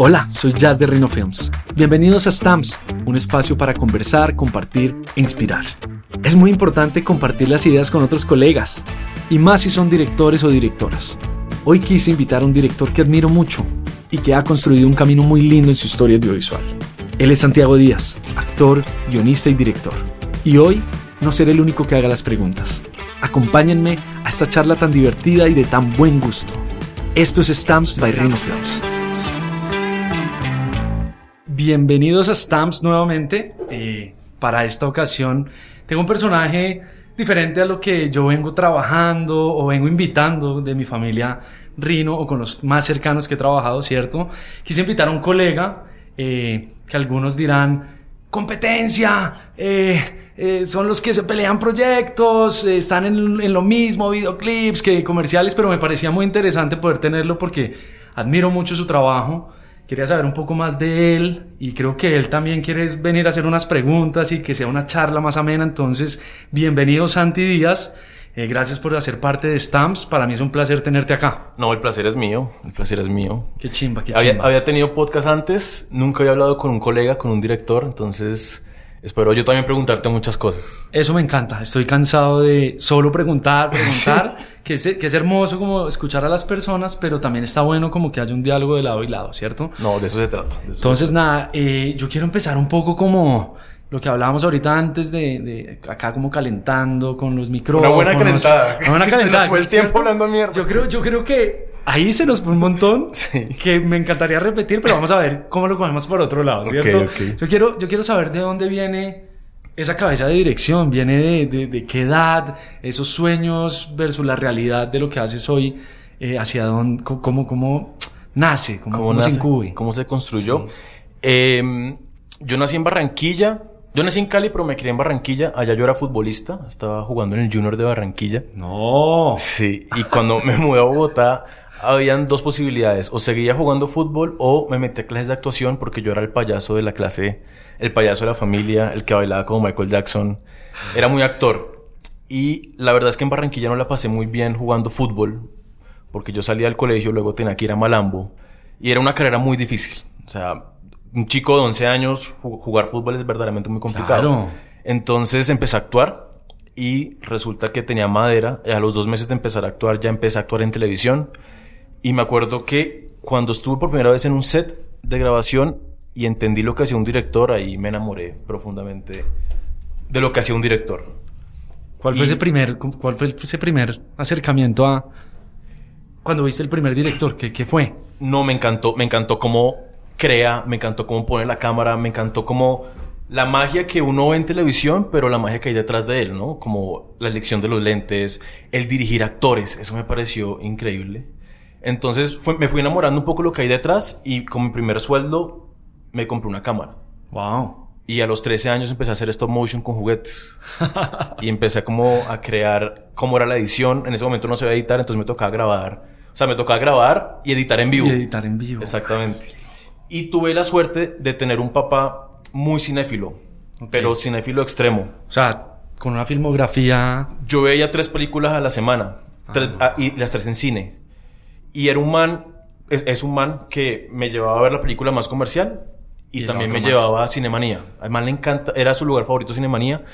Hola, soy Jazz de Rhino Films. Bienvenidos a Stamps, un espacio para conversar, compartir e inspirar. Es muy importante compartir las ideas con otros colegas, y más si son directores o directoras. Hoy quise invitar a un director que admiro mucho y que ha construido un camino muy lindo en su historia audiovisual. Él es Santiago Díaz, actor, guionista y director. Y hoy no seré el único que haga las preguntas. Acompáñenme a esta charla tan divertida y de tan buen gusto. Esto es Stamps by Rhino Films. Bienvenidos a Stamps nuevamente. Eh, para esta ocasión tengo un personaje diferente a lo que yo vengo trabajando o vengo invitando de mi familia Rino o con los más cercanos que he trabajado, ¿cierto? Quise invitar a un colega eh, que algunos dirán, competencia, eh, eh, son los que se pelean proyectos, eh, están en, en, lo mismo, videoclips que comerciales, pero me parecía muy interesante poder tenerlo porque admiro mucho su trabajo. Quería saber un poco más de él y creo que él también quiere venir a hacer unas preguntas y que sea una charla más amena. Entonces, bienvenido Santi Díaz. Eh, gracias por hacer parte de Stamps. Para mí es un placer tenerte acá. No, el placer es mío. El placer es mío. Qué chimba, qué había, chimba. Había tenido podcast antes. Nunca había hablado con un colega, con un director. Entonces, espero yo también preguntarte muchas cosas. Eso me encanta. Estoy cansado de solo preguntar, preguntar. que, es, que es hermoso como escuchar a las personas, pero también está bueno como que haya un diálogo de lado y lado, ¿cierto? No, de eso se trata. Eso Entonces, nada, eh, yo quiero empezar un poco como lo que hablábamos ahorita antes de, de, acá como calentando con los micrófonos. Una buena calentada. Una buena calentada. Se fue el tiempo ¿cierto? hablando mierda. Yo creo, yo creo que ahí se nos fue un montón Sí. que me encantaría repetir, pero vamos a ver cómo lo cogemos por otro lado, ¿cierto? Yo quiero, yo quiero saber de dónde viene esa cabeza de dirección, viene de, de, de qué edad, esos sueños versus la realidad de lo que haces hoy, eh, hacia dónde, cómo, cómo nace, cómo, ¿Cómo, cómo se nace? incube. ¿Cómo se construyó? Eh, yo nací en Barranquilla. Yo nací en Cali, pero me crié en Barranquilla. Allá yo era futbolista. Estaba jugando en el Junior de Barranquilla. No. Sí, y cuando me mudé a Bogotá, habían dos posibilidades. O seguía jugando fútbol o me metí a clases de actuación porque yo era el payaso de la clase, el payaso de la familia, el que bailaba como Michael Jackson. Era muy actor. Y la verdad es que en Barranquilla no la pasé muy bien jugando fútbol porque yo salía del colegio, luego tenía que ir a Malambo y era una carrera muy difícil. O sea, un chico de 11 años ju- jugar fútbol es verdaderamente muy complicado. Claro. Entonces empecé a actuar y resulta que tenía madera. A los dos meses de empezar a actuar ya empecé a actuar en televisión. Y me acuerdo que cuando estuve por primera vez en un set de grabación y entendí lo que hacía un director, ahí me enamoré profundamente de lo que hacía un director. ¿Cuál fue Y- ese primer, cuál fue ese primer acercamiento a cuando viste el primer director? ¿Qué, qué fue? No, me encantó, me encantó cómo crea, me encantó cómo pone la cámara, me encantó cómo la magia que uno ve en televisión, pero la magia que hay detrás de él, ¿no? Como la elección de los lentes, el dirigir actores, eso me pareció increíble. Entonces fue- me fui enamorando un poco lo que hay detrás y con mi primer sueldo me compré una cámara. Wow. Y a los 13 años empecé a hacer stop motion con juguetes. y empecé como a crear cómo era la edición. En ese momento no se sabía editar, entonces me tocaba grabar. O sea, me tocaba grabar y editar en vivo. Y editar en vivo. Exactamente. Y tuve la suerte de tener un papá muy cinéfilo, Ok. pero cinéfilo extremo. O sea, con una filmografía. Yo veía tres películas a la semana tres- ah, y las tres en cine. Y era un man, es, es un man que me llevaba a ver la película más comercial y, Y también me más. llevaba a Cinemanía. Al man le encanta, era su lugar favorito Cinemanía.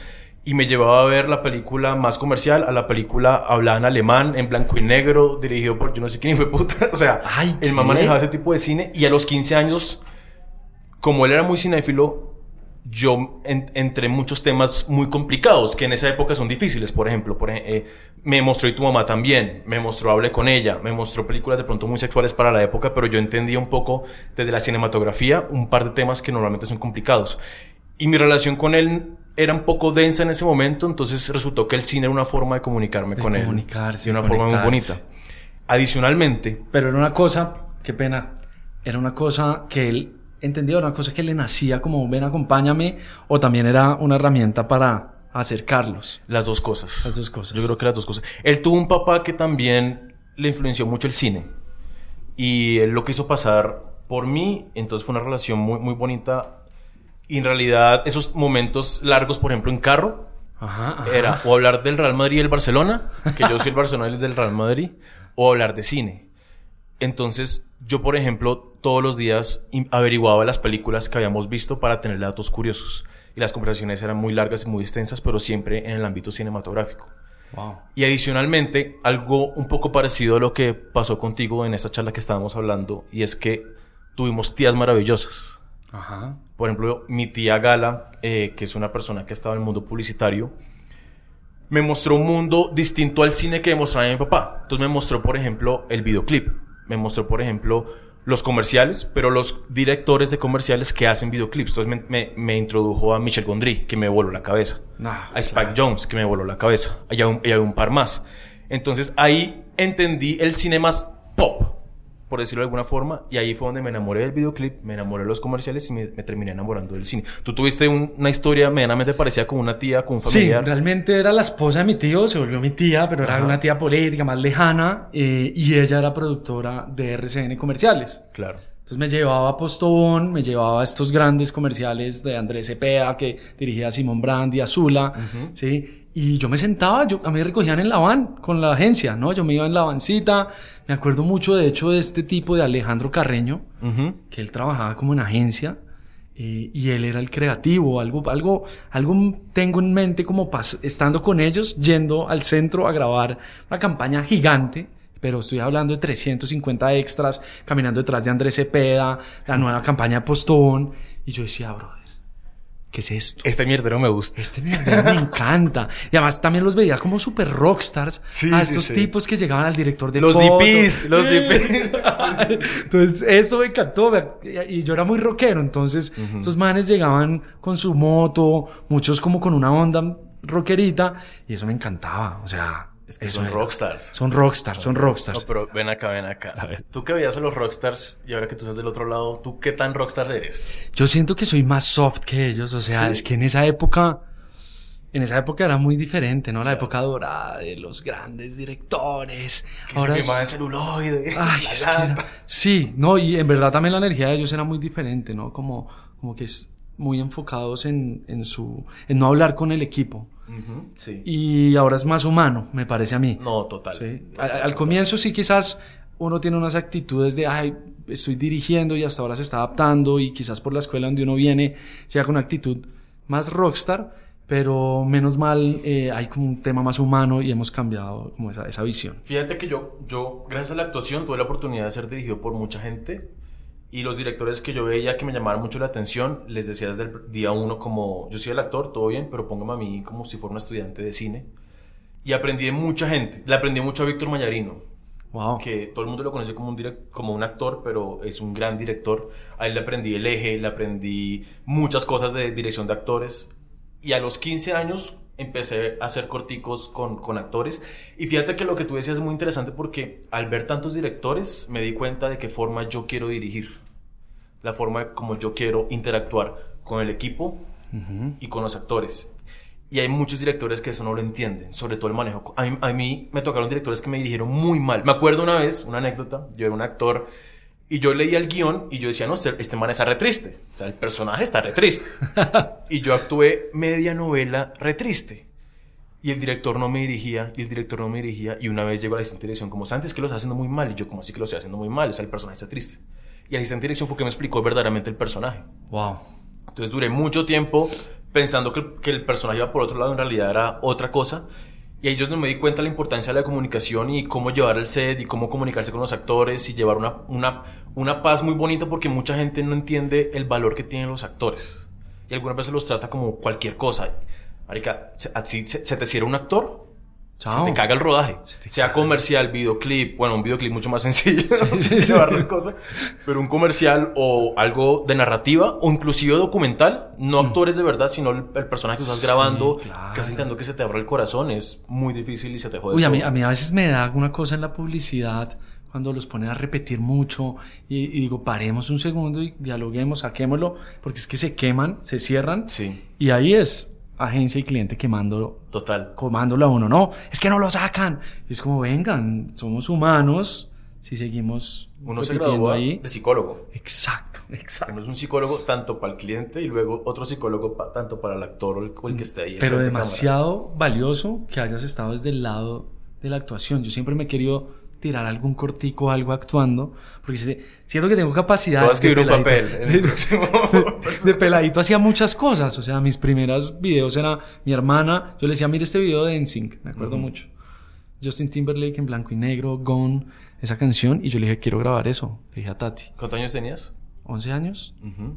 Y me llevaba a ver la película más comercial, a la película hablada en alemán, en blanco y negro, dirigido por yo no sé quién fue puta. O sea, Ay, el man manejaba ese tipo de cine. Y a los 15 años, como él era muy cinéfilo, yo en- entré en muchos temas muy complicados que en esa época son difíciles. Por ejemplo, por, eh, me mostró y tu mamá también, me mostró Hablé con ella, me mostró películas de pronto muy sexuales para la época, pero yo entendía un poco desde la cinematografía un par de temas que normalmente son complicados. Y mi relación con él era un poco densa en ese momento, entonces resultó que el cine era una forma de comunicarme De con comunicarse, él. De una de forma muy bonita. Adicionalmente, Pero era una cosa, qué pena, era una cosa que él entendía, una cosa que le nacía como ven, acompáñame, o también era una herramienta para acercarlos. Las dos cosas. Las dos cosas. Yo creo que las dos cosas. Él tuvo un papá que también le influenció mucho el cine. Y él lo quiso pasar por mí. Entonces fue una relación muy, muy bonita. Y en realidad, esos momentos largos, por ejemplo, en carro, Ajá, ajá. era o hablar del Real Madrid y el Barcelona, que yo soy el Barcelona y es del Real Madrid, o hablar de cine. Entonces, yo, por ejemplo, todos los días averiguaba las películas que habíamos visto para tener datos curiosos. Y las conversaciones eran muy largas y muy extensas, pero siempre en el ámbito cinematográfico. Wow. Y adicionalmente, algo un poco parecido a lo que pasó contigo en esta charla que estábamos hablando, y es que tuvimos tías maravillosas. Ajá. Por ejemplo, mi tía Gala, eh, que es una persona que ha estado en el mundo publicitario, me mostró un mundo distinto al cine que mostraba mi papá. Entonces me mostró, por ejemplo, el videoclip. Me mostró, por ejemplo, los comerciales, pero los directores de comerciales que hacen videoclips. Entonces me, me- me introdujo a Michel Gondry, que me voló la cabeza. A Spike Jones, que me voló la cabeza. Y hay un, y un par más. Entonces ahí entendí el cine más pop, por decirlo de alguna forma. Y ahí fue donde me enamoré del videoclip, me enamoré de los comerciales y me, me terminé enamorando del cine. Tú tuviste un- una historia medianamente parecida con una tía, con un Sí, familiar. realmente era la esposa de mi tío, se volvió mi tía, pero era una tía política más lejana eh, y ella era productora de RCN Comerciales. Claro. Entonces me llevaba a Postobón, me llevaba a estos grandes comerciales de Andrés Cepeda que dirigía a Simón Brand y Azula, ¿sí? Y yo me sentaba, yo, a mí me recogían en la van con la agencia, ¿no? Yo me iba en la vancita, me acuerdo mucho de hecho de este tipo de Alejandro Carreño, Ujú. que él trabajaba como en agencia eh, y él era el creativo, algo, algo, algo tengo en mente como estando con ellos, yendo al centro a grabar una campaña gigante, pero estoy hablando de 350 extras, caminando detrás de Andrés Cepeda, la nueva campaña de Postón, y yo decía, brother, ¿qué es esto? Este mierdero me gusta. Este mierda me encanta. Y además también los veía como super rockstars. Sí, a estos sí. tipos que llegaban al director de Los foto. DPs, los DPs. entonces, eso me encantó. Y yo era muy rockero. Entonces, estos manes llegaban con su moto, muchos como con una onda rockerita. Y eso me encantaba. O sea, Es que eso son era. rockstars. Son rockstars, son No, rockstars. pero ven acá, ven acá. A ver. Tú que veías a los rockstars y ahora que tú estás del otro lado, ¿tú qué tan rockstar eres? Yo siento que soy más soft que ellos. O sea, Sí. es que en esa época. En esa época era muy diferente, ¿no? La época dorada de los grandes directores. Que se es- filmaba en celuloide, Ay, la es que era- lata. Sí, no, y en verdad también la energía de ellos era muy diferente, ¿no? Como, como que es muy enfocados en, en su, en no hablar con el equipo. Ujú, Sí. Y ahora es más humano, me parece a mí. No, total. ¿sí? total, Al, al comienzo sí quizás uno tiene unas actitudes de, ay, estoy dirigiendo y hasta ahora se está adaptando y quizás por la escuela donde uno viene llega con una actitud más rockstar, pero menos mal eh, hay como un tema más humano y hemos cambiado como esa, esa visión. Fíjate que yo, yo, gracias a la actuación, tuve la oportunidad de ser dirigido por mucha gente. Y los directores que yo veía que me llamaban mucho la atención, les decía desde el día uno como, yo soy el actor, todo bien, pero póngame a mí como si fuera un estudiante de cine. Y aprendí de mucha gente. Le aprendí mucho a Víctor Mayarino, Wow. que todo el mundo lo conoce como un, direct- como un actor, pero es un gran director. A él le aprendí el eje, le aprendí muchas cosas de dirección de actores. Y a los 15 años empecé a hacer corticos con, con actores. Y fíjate que lo que tú decías es muy interesante porque al ver tantos directores me di cuenta de qué forma yo quiero dirigir. La forma como yo quiero interactuar con el equipo y con los actores. Y hay muchos directores que eso no lo entienden, sobre todo el manejo. A mí, a mí me tocaron directores que me dirigieron muy mal. Me acuerdo una vez, una anécdota, yo era un actor y yo leía el guion y yo decía, no, este, este man está re triste. O sea, el personaje está re triste. y yo actué media novela re triste. Y el director no me dirigía, y el director no me dirigía, y una vez llegó la asistente de dirección como, Santi, es que lo estás haciendo muy mal, y yo, como así que lo estoy haciendo muy mal? O sea, el personaje está triste. Y el asistente de dirección fue que me explicó verdaderamente el personaje. Wow. Entonces duré mucho tiempo pensando que, que el personaje iba por otro lado, en realidad era otra cosa. Y ahí yo no me di cuenta de la importancia de la comunicación y cómo llevar el set y cómo comunicarse con los actores y llevar una, una, una paz muy bonita porque mucha gente no entiende el valor que tienen los actores. Y algunas veces los trata como cualquier cosa. Marica, se, se te cierra un actor, Chao. se te caga el rodaje. te Sea comercial, videoclip, bueno, un videoclip mucho más sencillo, Sí, sí, sí. en cosa, pero un comercial o algo de narrativa o inclusive documental, no actores de verdad, sino el, el personaje que estás Mm. Sí, grabando, claro. estás intentando que se te abra el corazón, es muy difícil y se te jode. Uy, a mí, todo. a mí a veces me da una cosa en la publicidad cuando los ponen a repetir mucho y, y digo, paremos un segundo y dialoguemos, saquémoslo, porque es que se queman, se cierran Sí, y ahí es agencia y cliente quemándolo, total. comándolo a uno. No, es que no lo sacan. Y es como, vengan, somos humanos si seguimos Uno se gradúa ahí. de psicólogo. Exacto, exacto. Uno es un psicólogo tanto para el cliente y luego otro psicólogo pa- tanto para el actor o el, o el que esté ahí. Pero de demasiado valioso que hayas estado desde el lado de la actuación. Yo siempre me he querido tirar algún cortico, algo actuando, porque si- siento que tengo capacidad. Escribir un peladito- papel de- peladito hacía muchas cosas. O sea, mis primeros videos era mi hermana. Yo le decía, mira este video de NSYNC, me acuerdo mucho. Justin Timberlake en blanco y negro, Gone, esa canción. Y yo le dije, quiero grabar eso. Le dije a Tati, ¿Cuántos años tenías? 11 años.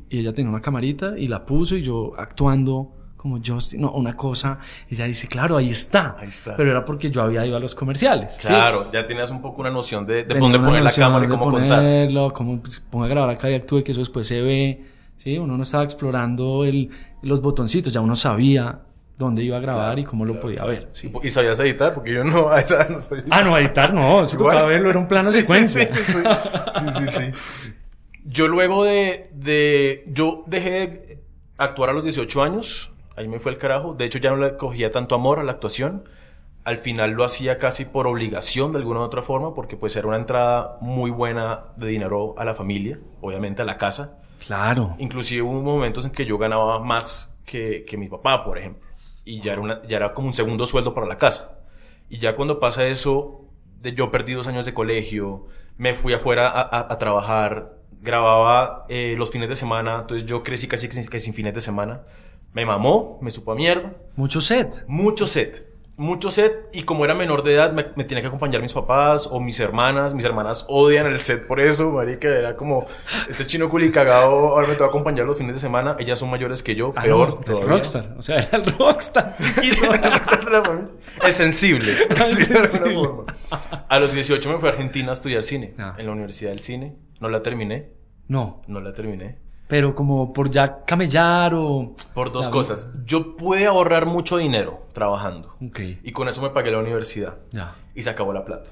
Y ella tenía una camarita y la puso y yo actuando como Justin, no, una cosa. Ella dice, claro, ahí está. Ahí está. Pero era porque yo había ido a los comerciales. ¿sí? Claro, ya tenías un poco una noción de, dónde poner la cámara y cómo contar. ponerlo, cómo pues, ponga a grabar acá y actúe, que eso después se ve. Sí, uno no estaba explorando el, los botoncitos, ya uno sabía dónde iba a grabar y cómo lo podía ver. sí. ¿Y sabías editar? Porque yo no, a esa no sabía. Ah, no, editar no, eso tocaba verlo, era un plano Sí, sí, secuencia. Sí, sí, sí. Sí, sí, sí. Yo luego de, de... Yo dejé de actuar a los 18 años. Ahí me fue el carajo. De hecho, ya no le cogía tanto amor a la actuación. Al final lo hacía casi por obligación de alguna u otra forma, porque pues era una entrada muy buena de dinero a la familia, obviamente a la casa. Claro. Inclusive hubo momentos en que yo ganaba más que, que mi papá, por ejemplo. Y ya era, una, ya era como un segundo sueldo para la casa. Y ya cuando pasa eso, de, yo perdí dos años de colegio, me fui afuera a, a- a trabajar, grababa eh, los fines de semana, entonces yo crecí casi que sin, que sin fines de semana. Me mamó, me supo a mierda. Mucho set. Mucho set. Mucho set. Y como era menor de edad, me, me tenía que acompañar mis papás o mis hermanas. Mis hermanas odian el set por eso, marica. Era como, este chino culi cagado, ahora me tengo que acompañar los fines de semana. Ellas son mayores que yo, Ah, peor no, el rockstar. O sea, era el rockstar. El sensible. El. A los 18 me fui a Argentina a estudiar cine. Ah. En la Universidad del Cine. No la terminé. no, No la terminé. Pero como por ya camellar o... Por dos La- cosas. Yo pude ahorrar mucho dinero trabajando. Ok, Y con eso me pagué la universidad. ya. y se acabó la plata.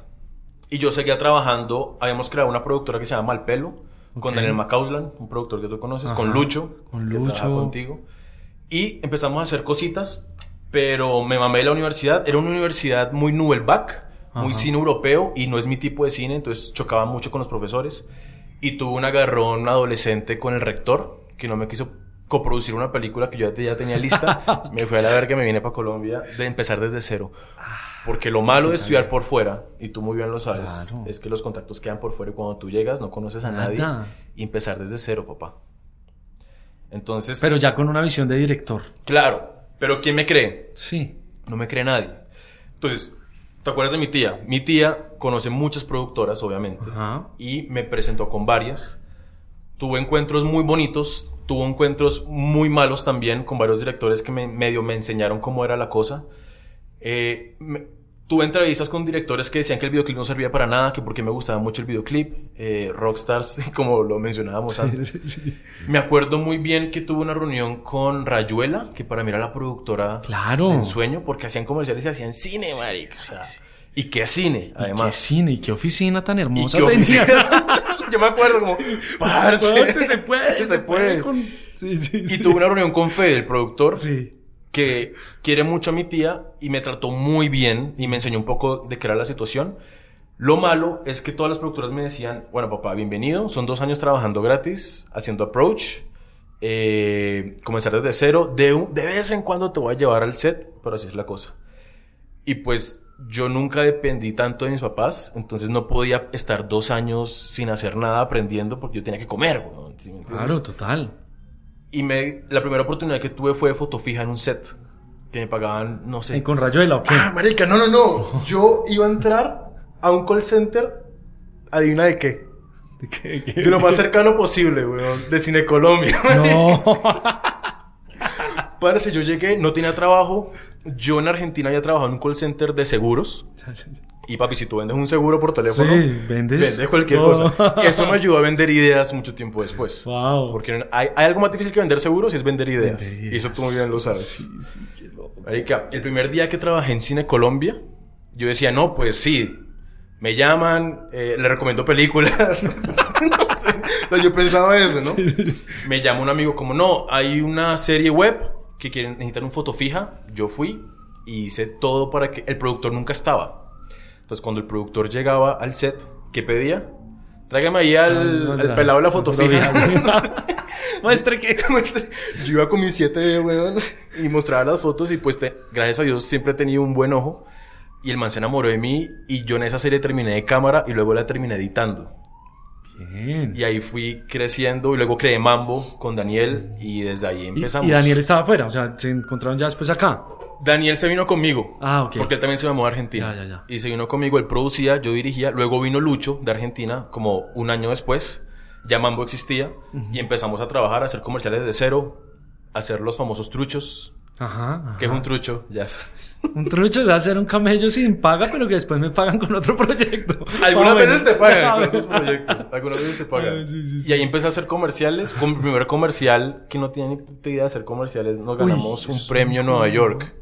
Y yo seguía trabajando, habíamos creado una productora que se llama Malpelo, con Ok. Daniel Macauslan, un productor que tú conoces, Ajá. con Lucho, Con que trabaja Lucho. contigo. Y empezamos a hacer cositas, pero me mamé de la universidad. Era una universidad muy Nubelback, muy Ajá. cine europeo, y no es mi tipo de cine, entonces chocaba mucho con los profesores. Y tuve un agarrón adolescente con el rector, que no me quiso coproducir una película que yo ya tenía lista. me fui a la verga, me vine para Colombia de empezar desde cero. Porque lo malo de estudiar por fuera, y tú muy bien lo sabes, Claro. es que los contactos quedan por fuera y cuando tú llegas no conoces a nadie y empezar desde cero, papá. Entonces, Pero ya con una visión de director. claro, pero ¿quién me cree? Sí. No me cree nadie. Entonces, ¿te acuerdas de mi tía? Mi tía conoce muchas productoras, obviamente, Ajá. y me presentó con varias. Tuve encuentros muy bonitos, tuvo encuentros muy malos también con varios directores que me, medio me enseñaron cómo era la cosa. Eh, me- tuve entrevistas con directores que decían que el videoclip no servía para nada, que porque me gustaba mucho el videoclip. Eh, Rockstars, como lo mencionábamos antes. Sí, sí, sí. Me acuerdo muy bien que tuve una reunión con Rayuela, que para mí era la productora Claro. del sueño, porque hacían comerciales y hacían cine, marica. o sea, Y qué cine, ¿Y qué además. cine? ¿Y qué oficina tan hermosa tenía? Yo me acuerdo como, parce, se puede, se puede. con- Sí, sí, Y sí. tuve una reunión con Fede, el productor, Sí. Que quiere mucho a mi tía y me trató muy bien y me enseñó un poco de qué era la situación. Lo malo es que todas las productoras me decían, bueno, papá, bienvenido, son dos años trabajando gratis, haciendo approach, eh, comenzar desde cero, de, un- de vez en cuando te voy a llevar al set, pero así es la cosa. Y pues yo nunca dependí tanto de mis papás, entonces no podía estar dos años sin hacer nada aprendiendo porque yo tenía que comer, weón, ¿sí me entiendes? Claro, total. Y me, la primera oportunidad que tuve fue foto fija en un set. Que me pagaban, no sé. ¿Y con Rayuela o qué? Ah, marica, no, no, no. Yo iba a entrar a un call center. Adivina de qué. ¿Qué- qué- De lo más cercano posible, weón. De Cine Colombia. No. Parece, yo llegué, no tenía trabajo. Yo en Argentina había trabajado en un call center de seguros. Y papi, si tú vendes un seguro por teléfono, Sí, vendes vendes cualquier todo. cosa. Eso me ayudó a vender ideas mucho tiempo después. Wow. Porque hay, hay algo más difícil que vender seguros y es vender ideas. Vender Y eso tú muy bien lo sabes. Sí, sí, qué loco. Marica, el primer día que trabajé en Cine Colombia, yo decía, no, pues sí, me llaman, eh, le recomiendo películas. no sé, no, yo pensaba eso, ¿no? Me llama un amigo como, no, hay una serie web que quieren, necesitan un foto fija. Yo fui y hice todo para que el productor nunca estaba. Entonces, cuando el productor llegaba al set, ¿qué pedía? Tráigame ahí al, al pelado de la foto fija. Muestre que. Yo iba con mis 7 weón, y mostraba las fotos y pues te- gracias a Dios siempre he tenido un buen ojo. Y el man se enamoró de mí y yo en esa serie terminé de cámara y luego la terminé editando. Bien. Y ahí fui creciendo y luego creé Mambo con Daniel y desde ahí Y, empezamos. y Daniel estaba afuera, o sea, se encontraron ya después acá. Daniel se vino conmigo. Ah, ok. Porque él también se mamó de Argentina. Ya, ya, ya. Y se vino conmigo, él producía, yo dirigía. Luego vino Lucho de Argentina, como un año después. Ya Mambo existía. Y empezamos a trabajar, a hacer comerciales de cero. A hacer los famosos truchos. Ajá. ajá. ¿Qué es un trucho? Ya. Un trucho es hacer un camello sin paga, pero que después me pagan con otro proyecto. Algunas Ah, veces te pagan Ah, con bueno. otros proyectos. Algunas veces te pagan. Ah, sí, sí, sí. Y ahí empecé a hacer comerciales. Con mi primer comercial, que no tenía ni idea de hacer comerciales, nos Uy, ganamos eso un premio en Nueva. York.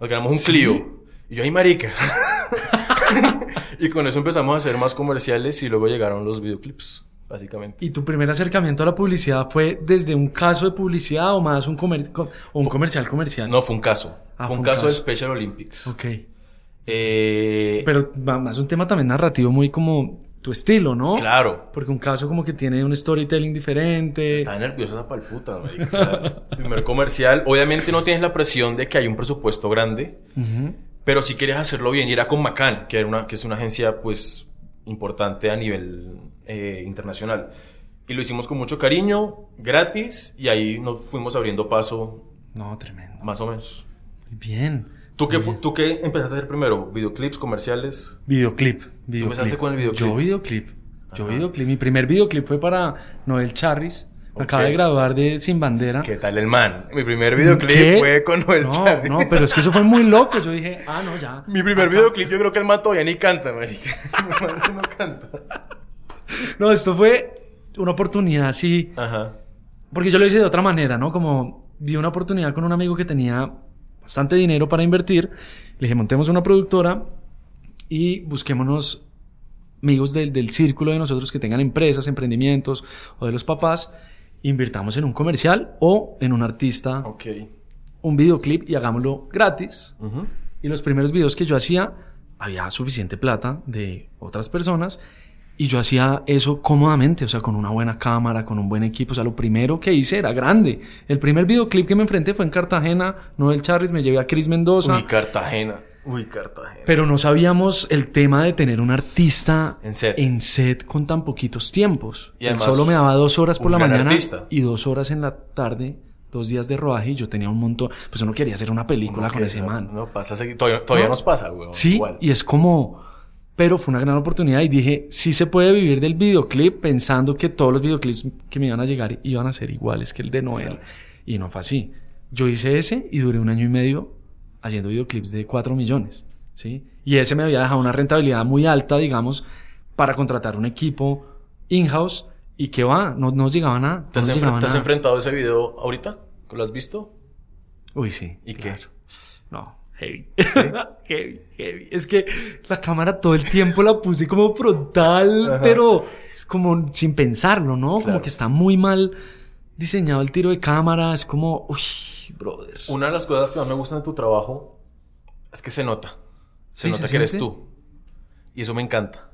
Nos ganamos un ¿Sí? Clio. Y yo, ay, marica. y con eso empezamos a hacer más comerciales y luego llegaron los videoclips, básicamente. ¿Y tu primer acercamiento a la publicidad fue desde un caso de publicidad o más un, comer- o un comercial comercial? No, fue un caso. Ah, fue un fue un caso de. Special Olympics. Ok. Eh, Pero más un tema también narrativo muy como tu estilo, ¿no? claro. Porque un caso como que tiene un storytelling diferente. Estaba nerviosa esa palputa. O sea, primer comercial. Obviamente no tienes la presión de que hay un presupuesto grande, pero si querías hacerlo bien. Y era con Macan, que, era una, que es una agencia, pues, importante a nivel eh, internacional. Y lo hicimos con mucho cariño, gratis, y ahí nos fuimos abriendo paso, No, tremendo. más o menos. Muy bien. ¿Tú qué, fu- ¿Tú qué empezaste a hacer primero? ¿Videoclips, comerciales? Videoclip. videoclip. empezaste con el videoclip? Yo videoclip. Yo Ajá. videoclip. Mi primer videoclip fue para Noel Charris. Ok. Acaba de graduar de Sin Bandera. ¿Qué tal el man? Mi primer videoclip ¿Qué? fue con Noel no, Charris. no, pero es que eso fue muy loco. Yo dije, ah, no, ya. Mi primer Acá. videoclip yo creo que el man todavía ni canta, marica. No canta. No, esto fue una oportunidad así. Ajá. Porque yo lo hice de otra manera, ¿no? Como vi una oportunidad con un amigo que tenía bastante dinero para invertir. Le dije, montemos una productora y busquémonos amigos del, del círculo de nosotros que tengan empresas, emprendimientos o de los papás. Invirtamos en un comercial o en un artista, Ok. un videoclip y hagámoslo gratis. Y los primeros videos que yo hacía, había suficiente plata de otras personas y yo hacía eso cómodamente, o sea, con una buena cámara, con un buen equipo. O sea, lo primero que hice era grande. El primer videoclip que me enfrenté fue en Cartagena, Noel Charris, me llevé a Chris Mendoza. Uy, Cartagena. Uy, Cartagena. Pero no sabíamos el tema de tener un artista En set. en set con tan poquitos tiempos. Y Él solo me daba dos horas por la mañana artista. y dos horas en la tarde, dos días de rodaje y yo tenía un montón. Pues uno quería hacer una película con ese man. No, pasa. Todavía, todavía No. nos pasa, güey. Sí, Igual. y es como... Pero fue una gran oportunidad y dije, sí se puede vivir del videoclip pensando que todos los videoclips que me iban a llegar iban a ser iguales que el de Noel. Y no fue así. Yo hice ese y duré un año y medio haciendo videoclips de 4 millones, ¿sí? Y ese me había dejado una rentabilidad muy alta, digamos, para contratar un equipo in-house y que va, no nos llegaba nada. ¿Te no has, te enfrentado a ese video ahorita? ¿Lo has visto? Uy, sí. ¿Y qué? claro. No, heavy. heavy, heavy. Es que la cámara todo el tiempo la puse como frontal, Ajá. pero es como sin pensarlo, ¿no? Como que está muy mal diseñado el tiro de cámara. Es como, uy, brother. Una de las cosas que más me gustan de tu trabajo es que se nota. Se Sí, nota ¿se que eres tú. Y eso me encanta.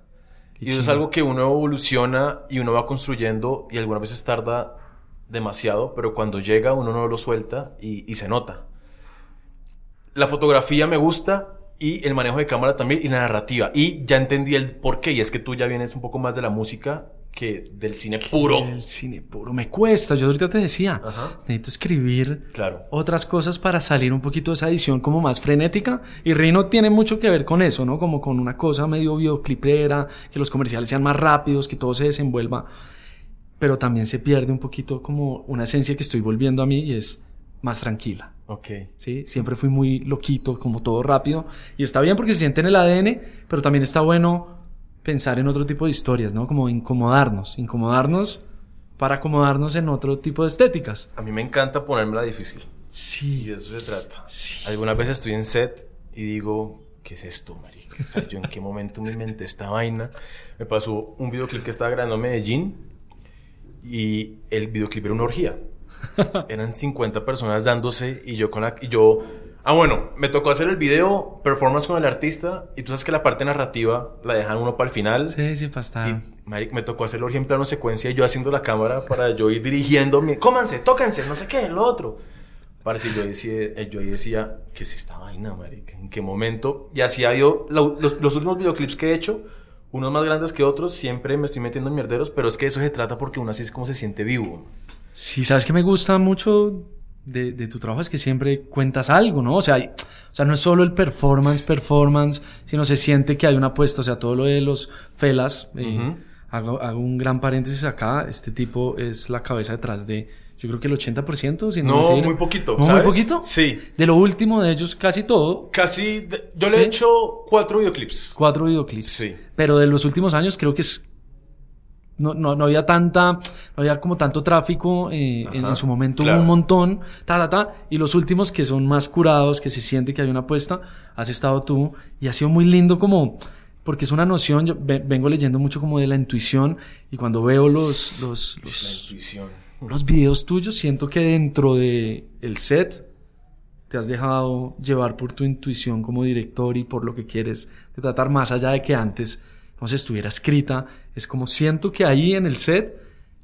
Qué y eso es algo que uno evoluciona y uno va construyendo y algunas veces tarda demasiado, pero cuando llega uno no lo suelta y, y se nota. La fotografía me gusta y el manejo de cámara también y la narrativa. Y ya entendí el por qué y es que tú ya vienes un poco más de la música que del cine puro. El cine puro me cuesta. Yo ahorita te decía, Ajá. necesito escribir Claro. otras cosas para salir un poquito de esa edición como más frenética. Y Rino tiene mucho que ver con eso, ¿no? Como con una cosa medio videoclipera, que los comerciales sean más rápidos, que todo se desenvuelva. Pero también se pierde un poquito como una esencia que estoy volviendo a mí y es más tranquila. Ok. ¿sí? Siempre fui muy loquito, como todo rápido. Y está bien porque se siente en el ADN, pero también está bueno pensar en otro tipo de historias, ¿no? Como incomodarnos, incomodarnos para acomodarnos en otro tipo de estéticas. A mí me encanta ponérmela difícil. Y Sí, de eso se trata. sí. Algunas veces estoy en set y digo, ¿qué es esto, marica? O sea, yo en qué momento me inventé esta vaina. Me pasó un videoclip que estaba grabando en Medellín y el videoclip era una orgía. Eran 50 personas dándose y yo con la... Y yo... Ah, bueno, me tocó hacer el video, performance con el artista y tú sabes que la parte narrativa la dejan uno para el final. Sí, sí, para Y, maric, me tocó hacer la orgía en plano secuencia y yo haciendo la cámara para yo ir dirigiendo. mi- Cómanse, tóquense, no sé qué, lo otro. Parece yo decía, eh, yo ahí decía, ¿qué es esta vaina, marica? ¿En qué momento? Y así ha habido, lo- los, los últimos videoclips que he hecho, unos más grandes que otros, siempre me estoy metiendo en mierderos, pero es que eso se trata porque uno así es como se siente vivo. Sí, sabes que me gusta mucho de, de tu trabajo es que siempre cuentas algo, ¿no? O sea, hay- o sea, no es solo el performance, performance, sino se siente que hay una apuesta. O sea, todo lo de los felas. eh, hago, hago un gran paréntesis acá. Este tipo es la cabeza detrás de, yo creo que el 80%, si no, No, decir- muy poquito, ¿No, ¿sabes? muy poquito? Sí. De lo último de ellos, casi todo. Casi, de- yo ¿Sí? le he hecho cuatro videoclips. Cuatro videoclips. Sí. Pero de los últimos años creo que es... No, no, no había tanta, no había como tanto tráfico, eh, en, Ajá, en su momento claro. hubo un montón, ta, ta, ta, y los últimos que son más curados, que se siente que hay una apuesta, has estado tú, y ha sido muy lindo como, porque es una noción, yo ve- vengo leyendo mucho como de la intuición, y cuando veo los, los, los videos tuyos, siento que dentro de el set te has dejado llevar por tu intuición como director y por lo que quieres de tratar más allá de que antes no se estuviera escrita. Es como siento que ahí en el set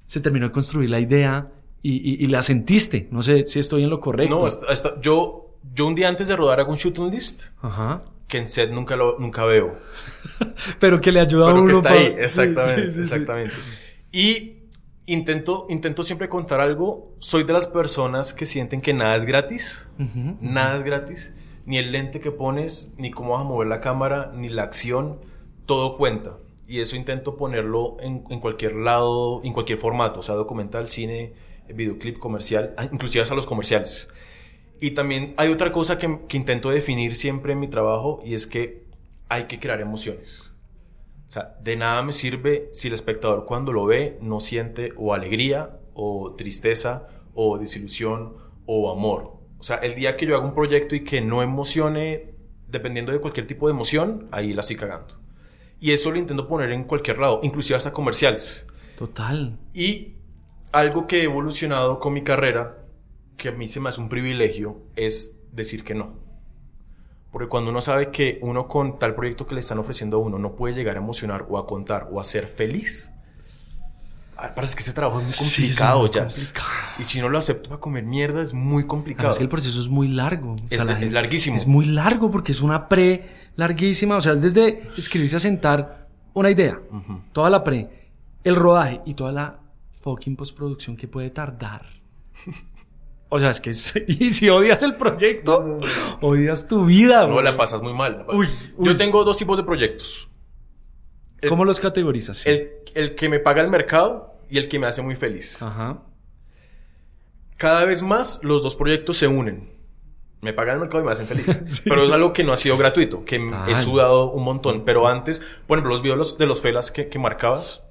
se terminó de construir la idea y, y- y la sentiste. No sé si estoy en lo correcto. No, hasta- hasta- yo, yo un día antes de rodar hago un shooting list Ajá. que en set nunca, lo, nunca veo. Pero que le ayuda a uno que está ahí, exactamente, sí, sí, sí. exactamente. Y intento, intento siempre contar algo. Soy de las personas que sienten que nada es gratis. Nada es gratis. Ni el lente que pones, ni cómo vas a mover la cámara, ni la acción. Todo cuenta. Y eso intento ponerlo en, cualquier lado, en cualquier formato. O sea, documental, cine, videoclip, comercial, ah, inclusive hasta los comerciales. Y también hay otra cosa que, que intento definir siempre en mi trabajo y es que hay que crear emociones. O sea, de nada me sirve si el espectador cuando lo ve no siente o alegría, o tristeza, o desilusión, o amor. O sea, el día que yo hago un proyecto y que no emocione, dependiendo de cualquier tipo de emoción, ahí la estoy cagando. Y eso lo intento poner en cualquier lado, inclusive hasta comerciales. Total. Y algo que he evolucionado con mi carrera, que a mí se me hace un privilegio, es decir que no. Porque cuando uno sabe que uno con tal proyecto que le están ofreciendo a uno no puede llegar a emocionar o a contar o a ser feliz, parece que ese trabajo es muy Sí, es complicado ya. complicado. Y si no lo acepto para comer mierda, es muy complicado. Además que el proceso es muy largo. O Es sea, la de- es gente- larguísimo. Es muy largo porque es una pre larguísima. O sea, es desde escribirse a sentar una idea, Ujú. toda la pre, el rodaje y toda la fucking postproducción que puede tardar. O sea, es que es- y si odias el proyecto, odias tu vida. No, la pasas muy mal. Uy, Yo uy. tengo dos tipos de proyectos. El- ¿Cómo los categorizas? Sí. El, el que me paga el mercado y el que me hace muy feliz. Ajá. Cada vez más los dos proyectos se unen. Me pagan el mercado y me hacen feliz. Sí, Pero es algo que no ha sido gratuito, que he sudado un montón. Pero antes, por ejemplo, los videos de los felas que, que marcabas,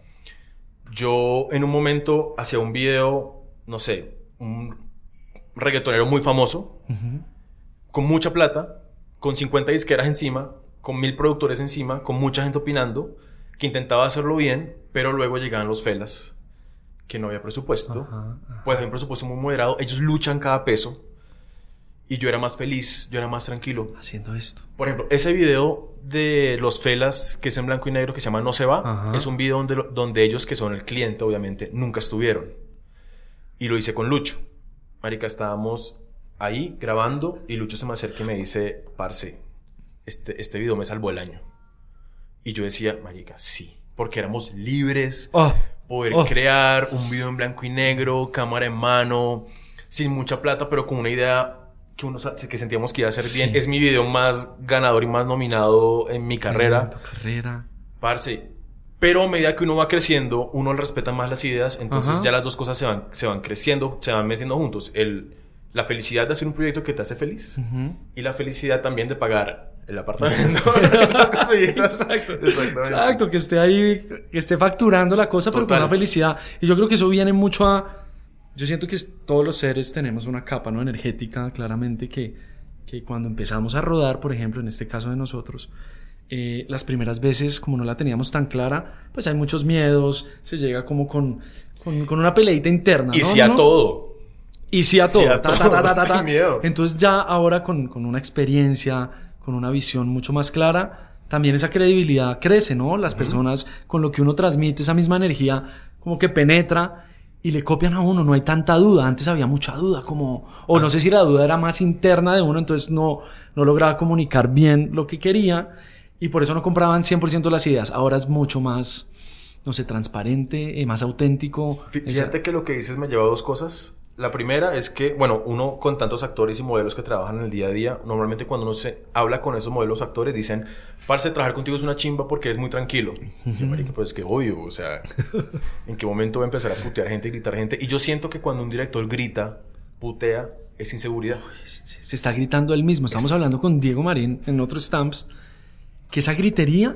yo en un momento hacía un video, no sé, un reggaetonero muy famoso, Ujú. con mucha plata, con 50 disqueras encima, con mil productores encima, con mucha gente opinando, que intentaba hacerlo bien, pero luego llegaban los felas, que no había presupuesto. Ajá, ajá. Pues un presupuesto muy moderado, ellos luchan cada peso. Y yo era más feliz, yo era más tranquilo. Haciendo esto. Por ejemplo, ese video de los felas que es en blanco y negro que se llama No se va, Ajá. es un video donde, donde ellos, que son el cliente, obviamente, nunca estuvieron. Y lo hice con Lucho. Marica, estábamos ahí grabando y Lucho se me acerca y me dice, parce, este, este video me salvó el año. Y yo decía, Marica, sí, porque éramos libres, Oh, poder Oh. crear un video en blanco y negro, cámara en mano, sin mucha plata, pero con una idea que uno que sentíamos que iba a ser Sí. bien. Es mi video más ganador y más nominado en mi carrera. Tu carrera. Parce. Pero a medida que uno va creciendo, uno respeta más las ideas, entonces Ajá. ya las dos cosas se van, se van creciendo, se van metiendo juntos. El, la felicidad de hacer un proyecto que te hace feliz Ujú. y la felicidad también de pagar el apartamento. Las cosillitas. Exacto. Exacto, que esté ahí, que esté facturando la cosa, pero con Total. una felicidad. Y yo creo que eso viene mucho a. Yo siento que todos los seres tenemos una capa ¿no? energética, claramente, que, que cuando empezamos a rodar, por ejemplo, en este caso de nosotros, eh, las primeras veces, como no la teníamos tan clara, pues hay muchos miedos, se llega como con, con, con una peleita interna. Y ¿no? si a ¿No? todo. Y sí a todo. Sí a ta, todo, ta, ta, sin miedo. Entonces ya ahora con, con una experiencia, con una visión mucho más clara, también esa credibilidad crece, ¿no? Las personas con lo que uno transmite esa misma energía como que penetra y le copian a uno, no hay tanta duda. Antes había mucha duda, como, o no sé si la duda era más interna de uno, entonces no, no lograba comunicar bien lo que quería y por eso no compraban 100% las ideas. Ahora es mucho más, no sé, transparente, eh, más auténtico. Fíjate que lo que dices me lleva a dos cosas. La primera es que, bueno, uno con tantos actores y modelos que trabajan en el día a día, normalmente cuando uno se habla con esos modelos actores dicen, parce, trabajar contigo es una chimba porque es muy tranquilo. Y yo, marica, pues que obvio, o sea, ¿en qué momento voy a empezar a putear gente, gritar gente? Y yo siento que cuando un director grita, putea, es inseguridad. Se está gritando él mismo. Estamos hablando con Diego Marín en otros stamps, que esa gritería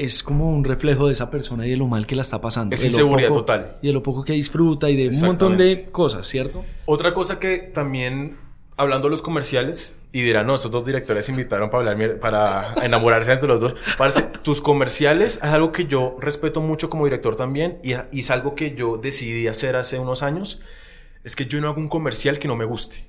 es como un reflejo de esa persona y de lo mal que la está pasando. Es inseguridad total. Y de lo poco que disfruta y de un montón de cosas, ¿cierto? Otra cosa que también, hablando de los comerciales, y dirán, no, estos dos directores invitaron para hablar, para enamorarse entre los dos. Parece, tus comerciales es algo que yo respeto mucho como director también y, y es algo que yo decidí hacer hace unos años. Es que yo no hago un comercial que no me guste.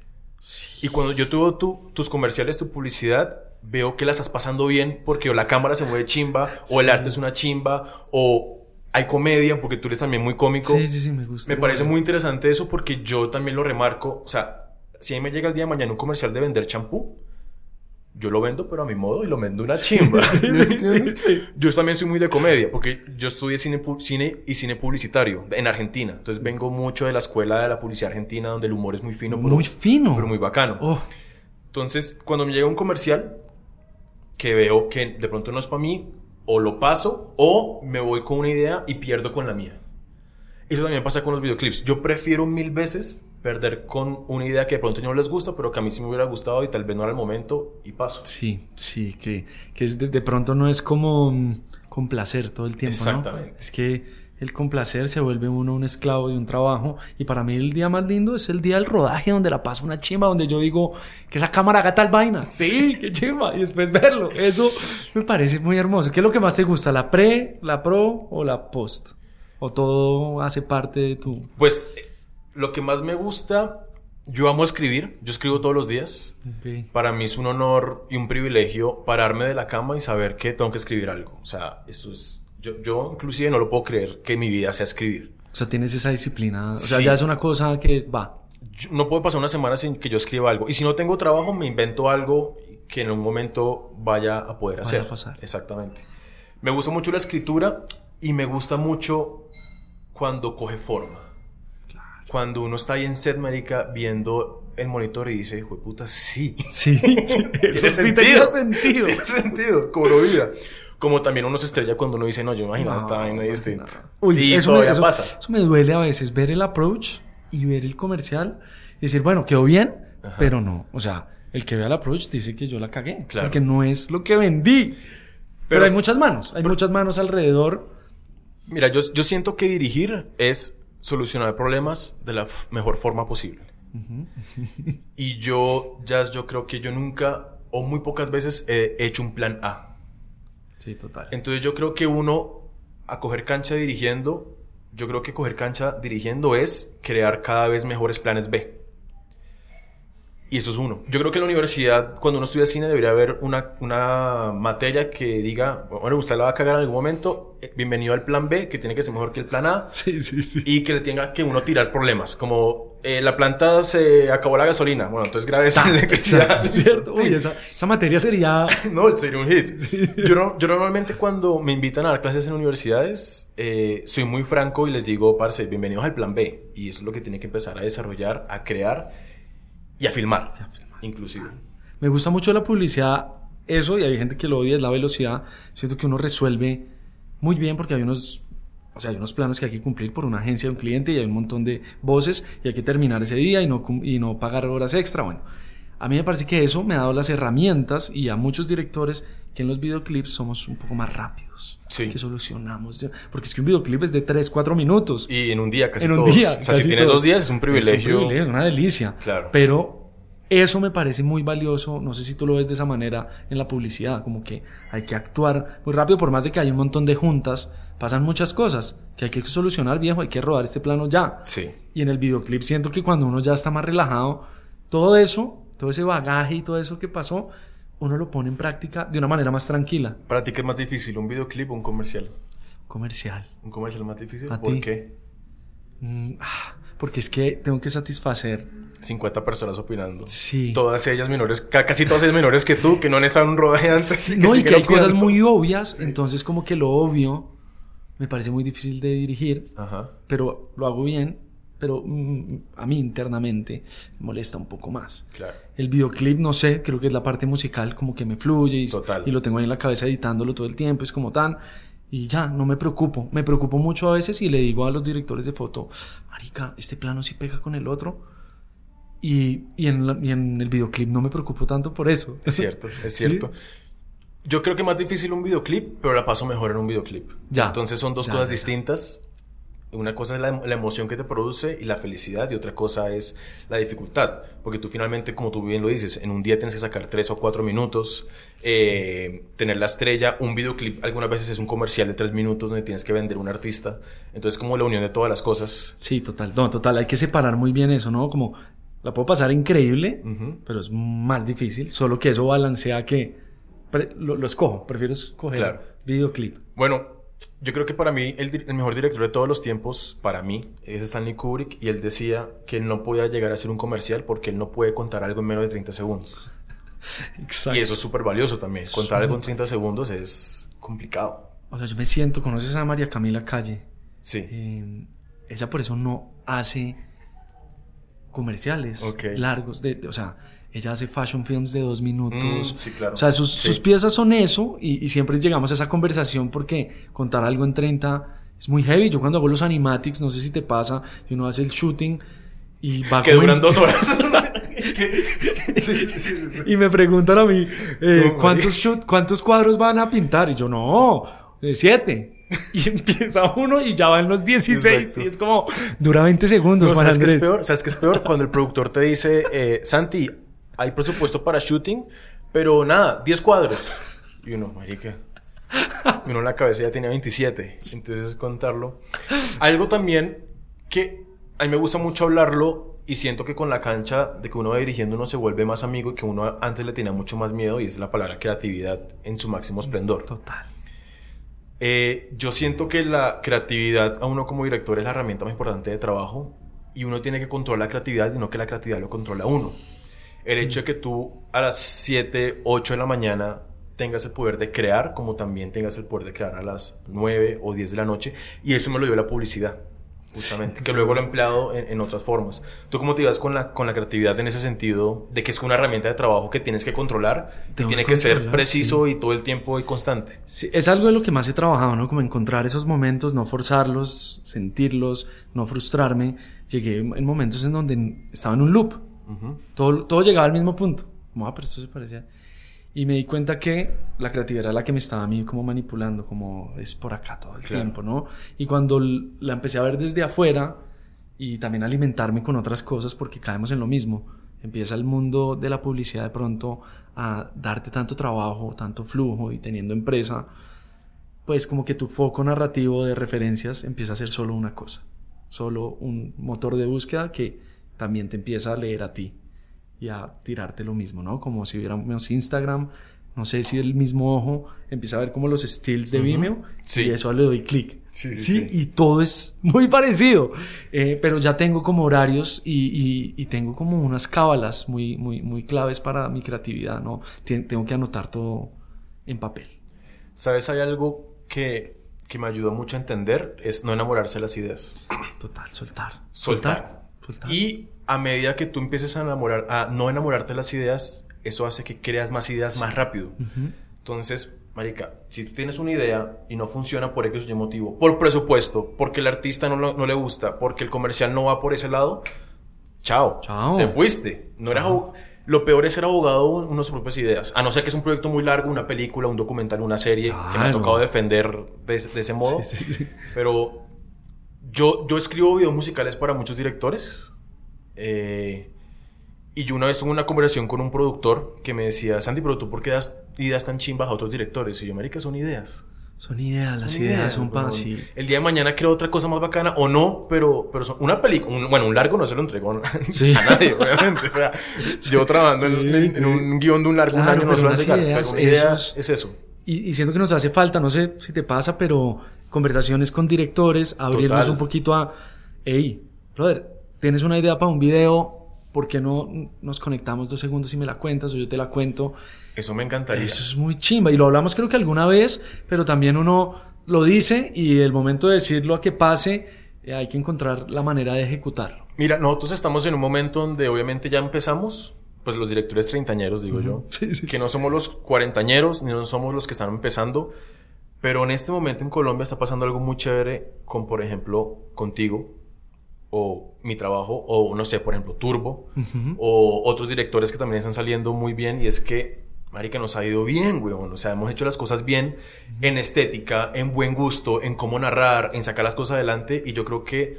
Y cuando yo tuve tu, tus comerciales, tu publicidad, veo que la estás pasando bien porque o la cámara se mueve chimba, o el arte es una chimba, o hay comedia porque tú eres también muy cómico. Sí, sí, sí, me gusta. Me parece muy interesante eso porque yo también lo remarco. O sea, si a mí me llega el día de mañana un comercial de vender champú, yo lo vendo, pero a mi modo y lo vendo una chimba. yo también soy muy de comedia, porque yo estudié cine, cine y cine publicitario en Argentina. Entonces vengo mucho de la escuela de la publicidad argentina, donde el humor es muy fino. muy fino. Pero muy bacano. Oh. Entonces, cuando me llega un comercial, que veo que de pronto no es para mí, o lo paso, o me voy con una idea y pierdo con la mía. Eso también pasa con los videoclips. Yo prefiero mil veces perder con una idea que de pronto no les gusta, pero que a mí sí me hubiera gustado y tal vez no era el momento y paso. Sí, sí, que, que es de, de, pronto no es como mm, complacer todo el tiempo. Exactamente. ¿no? Es que el complacer se vuelve uno un esclavo de un trabajo y para mí el día más lindo es el día del rodaje donde la paso una chimba, donde yo digo que esa cámara haga tal vaina. Sí, qué chimba. Y después verlo. Eso me parece muy hermoso. ¿Qué es lo que más te gusta? ¿La pre, la pro o la post? ¿O todo hace parte de tu...? Pues lo que más me gusta, yo amo escribir, yo escribo todos los días. Okay. Para mí es un honor y un privilegio pararme de la cama y saber que tengo que escribir algo. O sea, eso es... Yo, yo inclusive no lo puedo creer que mi vida sea escribir. O sea, tienes esa disciplina. O sea, sí. ya es una cosa que va. Yo, no puede pasar una semana sin que yo escriba algo. Y si no tengo trabajo, me invento algo que en un momento vaya a poder Vaya hacer. a pasar. Exactamente. Me gusta mucho la escritura y me gusta mucho cuando coge forma. Cuando uno está ahí en set, marica, viendo el monitor y dice, hijo de puta, sí. Sí, sí, eso sí tenía sentido. Tiene sentido, cobró vida. Como también uno se estrella cuando uno dice, no, yo imagino No, esta vaina no, distinta. Uy, y eso, todavía eso- pasa. eso me duele a veces, ver el approach y ver el comercial y decir, bueno, quedó bien, Ajá. pero no. O sea, el que ve el approach dice que yo la cagué. Claro. Porque no es lo que vendí. Pero, Pero hay muchas manos, hay muchas manos alrededor. Mira, yo, yo siento que dirigir es solucionar problemas de la mejor forma posible. y yo, Jazz, yo creo que yo nunca o muy pocas veces he hecho un plan A. Sí, total. Entonces yo creo que uno a coger cancha dirigiendo, yo creo que coger cancha dirigiendo es crear cada vez mejores planes B. Y eso es uno. Yo creo que en la universidad, cuando uno estudia cine, debería haber una, una materia que diga, bueno, usted la va a cagar en algún momento, eh, bienvenido al plan B, que tiene que ser mejor que el plan A, Sí, sí, sí. y que le tenga que uno tirar problemas, como eh, la planta se acabó la gasolina, bueno, entonces grave esa electricidad. ¿Cierto? Uy, esa, esa materia sería... No, sería un hit. Yo, no- yo normalmente cuando me invitan a dar clases en universidades, eh, soy muy franco y les digo, parce, bienvenidos al plan B. Y eso es lo que tiene que empezar a desarrollar, a crear y a filmar, inclusive. Me gusta mucho la publicidad, eso, y hay gente que lo odia, es la velocidad. Siento que uno resuelve muy bien porque hay unos, o sea, hay unos planos que hay que cumplir por una agencia un cliente y hay un montón de voces y hay que terminar ese día y no, y no pagar horas extra. Bueno, a mí me parece que eso me ha dado las herramientas y a muchos directores que en los videoclips somos un poco más rápidos. Sí. Que solucionamos. Porque es que un videoclip es de 3, 4 minutos. Y en un día casi en un todos. día. O sea, si tienes todos. dos días es un privilegio. Es una delicia. Claro. Pero eso me parece muy valioso. No sé si tú lo ves de esa manera en la publicidad. Como que hay que actuar muy rápido, por más de que hay un montón de juntas. Pasan muchas cosas que hay que solucionar, viejo. Hay que rodar este plano ya. Sí. Y en el videoclip siento que cuando uno ya está más relajado, todo eso, todo ese bagaje y todo eso que pasó, uno lo pone en práctica de una manera más tranquila. ¿Para ti qué es más difícil, un videoclip o un comercial? Comercial. ¿Un comercial más difícil? ¿A ¿Por ti? qué? Mm, ah, porque es que tengo que satisfacer 50 personas opinando. Sí. Todas ellas menores, ca- casi todas ellas menores que tú, que no han estado en un rodaje antes. no, y que hay cosas muy obvias, entonces como que lo obvio me parece muy difícil de dirigir, Ajá. pero lo hago bien, pero mm, a mí internamente me molesta un poco más. Claro. El videoclip, no sé, creo que es la parte musical como que me fluye y, lo tengo ahí en la cabeza editándolo todo el tiempo, es como tan... Y ya, no me preocupo. Me preocupo mucho a veces y le digo a los directores de foto, Marica, este plano sí pega con el otro. Y, y, en, la- y en el videoclip no me preocupo tanto por eso. Es cierto, es Sí. cierto. Yo creo que más difícil un videoclip, pero la paso mejor en un videoclip. Ya. Entonces son dos Ya, cosas ya. distintas. Una cosa es la, la emoción que te produce y la felicidad, y otra cosa es la dificultad. Porque tú finalmente, como tú bien lo dices, en un día tienes que sacar tres o cuatro minutos, eh, tener la estrella. Un videoclip algunas veces es un comercial de tres minutos donde tienes que vender un artista. Entonces, como la unión de todas las cosas. Sí, total. No, total. Hay que separar muy bien eso, ¿no? Como la puedo pasar increíble, pero es más difícil. Solo que eso balancea que lo, lo escojo. Prefiero escoger Claro. videoclip. Bueno, yo creo que para mí el, mejor director de todos los tiempos, para mí, es Stanley Kubrick. Y él decía que él no podía llegar a ser un comercial porque él no puede contar algo en menos de 30 segundos. Exacto. Y eso es súper valioso también. Contar algo en 30 segundos es complicado. O sea, yo me siento, ¿conoces a María Camila Calle? Sí. Eh, ella por eso no hace comerciales largos. De, de- o sea, ella hace fashion films de dos minutos. Mm, sí, claro. O sea, sus, Sí. sus piezas son eso y, y siempre llegamos a esa conversación porque contar algo en 30 es muy heavy. Yo cuando hago los animatics, no sé si te pasa, y uno hace el shooting y va Que duran en- dos horas. sí, sí, sí, sí. Y me preguntan a mí, eh, No, ¿cuántos, shoot- ¿cuántos cuadros van a pintar? Y yo, no, eh, siete. Y empieza uno y ya van los 16. Exacto. Y es como, dura 20 segundos, No, Juan ¿sabes qué es Andrés. peor? ¿Sabes qué es peor? Cuando el productor te dice, eh, Santi, hay presupuesto para shooting, pero nada, 10 cuadros. Y uno, marica. Y uno en la cabeza ya tenía 27. Entonces contarlo. Algo también que a mí me gusta mucho hablarlo y siento que con la cancha de que uno va dirigiendo uno se vuelve más amigo y que uno antes le tenía mucho más miedo y es la palabra creatividad en su máximo esplendor. Total. Eh, yo siento que la creatividad a uno como director es la herramienta más importante de trabajo y uno tiene que controlar la creatividad y no que la creatividad lo controla a uno. El hecho de que tú a las 7, 8 de la mañana tengas el poder de crear, como también tengas el poder de crear a las 9 o 10 de la noche, y eso me lo dio la publicidad, justamente, Sí, que sí, luego sí. lo he empleado en, en otras formas. ¿Tú cómo te ibas con la, con la creatividad en ese sentido, de que es una herramienta de trabajo que tienes que controlar, Tengo tiene que que ser preciso y todo el tiempo y constante? Sí, es algo de lo que más he trabajado, ¿no? Como encontrar esos momentos, no forzarlos, sentirlos, no frustrarme. Llegué en momentos en donde estaba en un loop. Todo, todo llegaba al mismo punto. Como, ah, pero esto se parecía. Y me di cuenta que la creatividad era la que me estaba a mí como manipulando, como es por acá todo el Claro. tiempo, ¿no? Y cuando la empecé a ver desde afuera y también alimentarme con otras cosas, porque caemos en lo mismo, empieza el mundo de la publicidad de pronto a darte tanto trabajo, tanto flujo y teniendo empresa, pues como que tu foco narrativo de referencias empieza a ser solo una cosa, solo un motor de búsqueda que también te empieza a leer a ti y a tirarte lo mismo, ¿no? Como si viéramos Instagram, no sé si el mismo ojo empieza a ver como los stills de Ujú. Vimeo Sí. y eso le doy clic. Sí, sí, Sí, sí. y todo es muy parecido, Eh, pero ya tengo como horarios y, y- y tengo como unas cábalas muy, muy, muy claves para mi creatividad, ¿no? Tien- tengo que anotar todo en papel. ¿Sabes? Hay algo que, que me ayudó mucho a entender, es no enamorarse de las ideas. Total, soltar. Soltar. Soltar. Y a medida que tú empieces a enamorar, a no enamorarte de las ideas, eso hace que creas más ideas más rápido. Ujú. Entonces, marica, si tú tienes una idea y no funciona por X o Y motivo, por presupuesto, porque el artista no, lo- no le gusta, porque el comercial no va por ese lado, chao. Chao. Te fuiste. No eras Lo peor es ser abogado de unas propias ideas. A no ser que es un proyecto muy largo, una película, un documental, una serie, que me ha Claro. tocado defender de, de ese modo. Sí, sí, sí. Pero yo, yo escribo videos musicales para muchos directores. eh, y yo una vez tuve una conversación con un productor que me decía, Sandy, pero tú por qué das ideas tan chimbas a otros directores? Y yo, marica, son ideas. Son ideas, las Son ideas, son para sí. El día de mañana creo otra cosa más bacana o no, pero, pero son una película, un- bueno, un largo no se lo entregó a, Sí. a nadie, obviamente. O sea, yo trabajando en- Sí, en, un guion de un largo Claro, un año no se lo unas entregar, ideas, pero una idea esos- es eso. Y, y siento que nos hace falta, no sé si te pasa, pero conversaciones con directores, abrirnos Total. un poquito a hey, brother, tienes una idea para un video, ¿por qué no nos conectamos dos segundos y me la cuentas o yo te la cuento? Eso me encantaría. Eso es muy chimba. Y lo hablamos creo que alguna vez, pero también uno lo dice y el momento de decirlo a que pase, eh, hay que encontrar la manera de ejecutarlo. Mira, nosotros estamos en un momento donde obviamente ya empezamos, pues los directores treintañeros, digo yo, Sí, sí. que no somos los cuarentañeros, ni no somos los que están empezando, pero en este momento en Colombia está pasando algo muy chévere con, por ejemplo, contigo, o mi trabajo, o no sé, por ejemplo, Turbo, o otros directores que también están saliendo muy bien, y es que, marica, nos ha ido bien, weón, o sea, hemos hecho las cosas bien en estética, en buen gusto, en cómo narrar, en sacar las cosas adelante, y yo creo que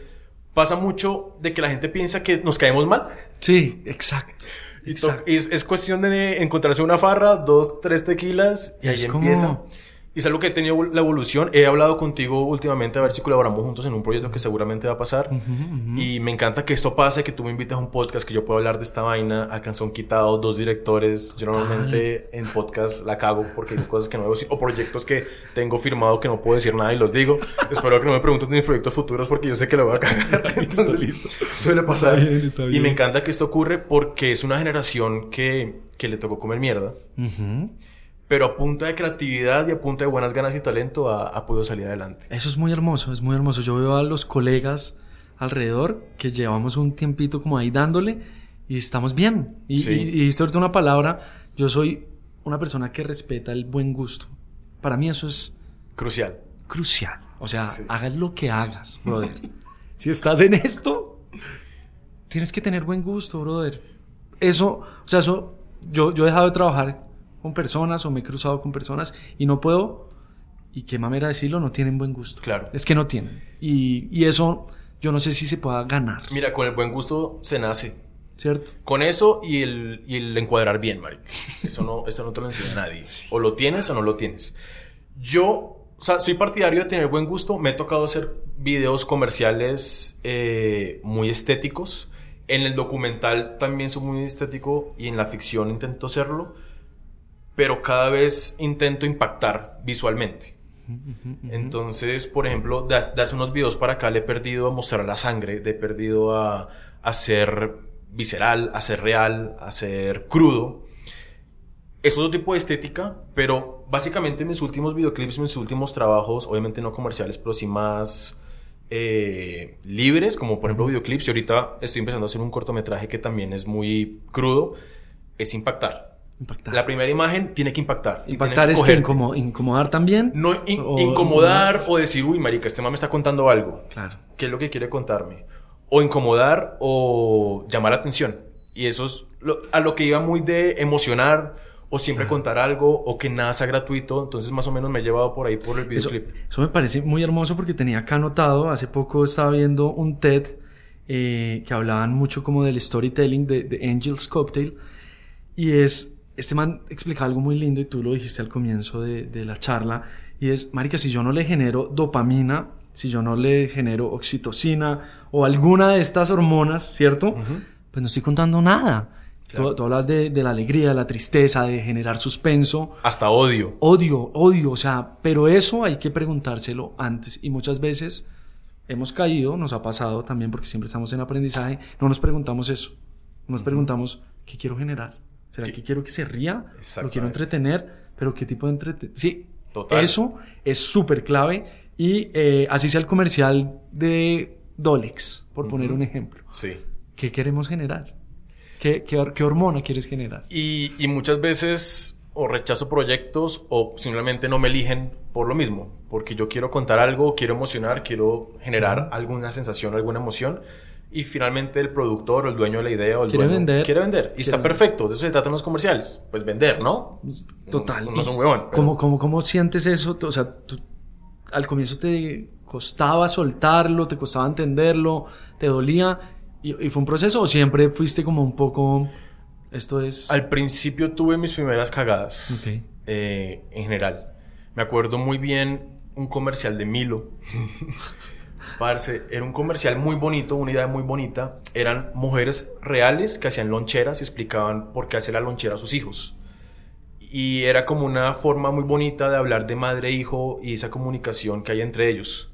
pasa mucho de que la gente piensa que nos caemos mal, Sí, exacto. y to- exacto. es, es cuestión de encontrarse una farra, dos, tres tequilas y Es ahí como- empieza. Y es algo que he tenido la evolución. He hablado contigo últimamente a ver si colaboramos juntos en un proyecto que seguramente va a pasar. Y me encanta que esto pase, que tú me invites a un podcast, que yo pueda hablar de esta vaina. Al canción quitado, dos directores. Yo normalmente en podcast la cago porque hay cosas que no debo decir. O proyectos que tengo firmado que no puedo decir nada y los digo. Espero que no me preguntes de mis proyectos futuros porque yo sé que lo voy a cagar. Entonces, listo. Suele pasar. Está bien, está Y bien. me encanta que esto ocurre porque es una generación que, que le tocó comer mierda, Ujú. Pero a punta de creatividad y a punta de buenas ganas y talento ha, ha podido salir adelante. Eso es muy hermoso, es muy hermoso. Yo veo a los colegas alrededor que llevamos un tiempito como ahí dándole y estamos bien. Y, Sí. y, ahorita una palabra, yo soy una persona que respeta el buen gusto. Para mí eso es Crucial. crucial. O sea, Sí. hagas lo que hagas, brother. si estás en esto, tienes que tener buen gusto, brother. Eso, o sea, eso, yo, yo he dejado de trabajar con personas o me he cruzado con personas y no puedo, y qué mamera decirlo, no tienen buen gusto. Claro. Es que no tienen. Y, y eso, yo no sé si se pueda ganar, Mira, con el buen gusto se nace. ¿cierto? Con eso y el, y el encuadrar bien, Mari. Eso no, eso no te lo enseña nadie. O lo tienes o no lo tienes. Yo, o sea, soy partidario de tener buen gusto. Me he tocado hacer videos comerciales eh, muy estéticos. En el documental también soy muy estético y en la ficción intento serlo. Pero cada vez intento impactar visualmente. Entonces, por ejemplo, de, hace unos videos para acá le he perdido a mostrar la sangre, le he perdido a, a ser visceral, a ser real, a ser crudo. Es otro tipo de estética, pero básicamente mis últimos videoclips, mis últimos trabajos, obviamente no comerciales, pero sí más eh, libres, como por ejemplo videoclips, y ahorita estoy empezando a hacer un cortometraje que también es muy crudo, es impactar. Impactar. La primera imagen tiene que impactar. Impactar tiene es que incomo- incomodar también. No in- O- incomodar o decir, uy, marica, este man me está contando algo. Claro. ¿Qué es lo que quiere contarme? O incomodar o llamar la atención. Y eso es lo- a lo que iba muy de emocionar o siempre contar algo o que nada sea gratuito. Entonces, más o menos me he llevado por ahí por el Eso, videoclip. eso me parece muy hermoso porque tenía acá anotado, hace poco estaba viendo un TED eh, que hablaban mucho como del storytelling de, de Angel's Cocktail y es, este man explicaba algo muy lindo y tú lo dijiste al comienzo de, de la charla y es, marica, si yo no le genero dopamina, si yo no le genero oxitocina o alguna de estas hormonas, ¿cierto? Pues no estoy contando nada. Claro. Tú, tú hablas de, de la alegría, de la tristeza, de generar suspenso. Hasta odio. Odio, odio, o sea, pero eso hay que preguntárselo antes y muchas veces hemos caído, nos ha pasado también porque siempre estamos en aprendizaje, no nos preguntamos eso, nos preguntamos qué quiero generar, será que quiero que se ría, lo quiero entretener, pero qué tipo de entretenimiento, sí, Total. eso es súper clave y eh, así sea el comercial de Dolex, por poner un ejemplo, Sí. ¿qué queremos generar? ¿Qué, qué, qué hormona quieres generar? Y, y muchas veces o rechazo proyectos o simplemente no me eligen por lo mismo. Porque yo quiero contar algo, quiero emocionar, quiero generar alguna sensación, alguna emoción. Y finalmente el productor o el dueño de la idea o el Quiere dueño vender. quiere vender. Y Quiere está vender. perfecto. De eso se tratan los comerciales. Pues vender, ¿no? Total. No, no es ¿Y un huevón. pero- ¿Cómo, cómo, cómo sientes eso? O sea, tú- al comienzo te costaba soltarlo, te costaba entenderlo, te dolía. ¿Y, y fue un proceso o siempre fuiste como un poco... Esto es... Al principio tuve mis primeras cagadas. Ok. eh, en general. Me acuerdo muy bien un comercial de Milo. Era un comercial muy bonito, una idea muy bonita. Eran mujeres reales que hacían loncheras y explicaban por qué hacer la lonchera a sus hijos. Y era como una forma muy bonita de hablar de madre e hijo y esa comunicación que hay entre ellos.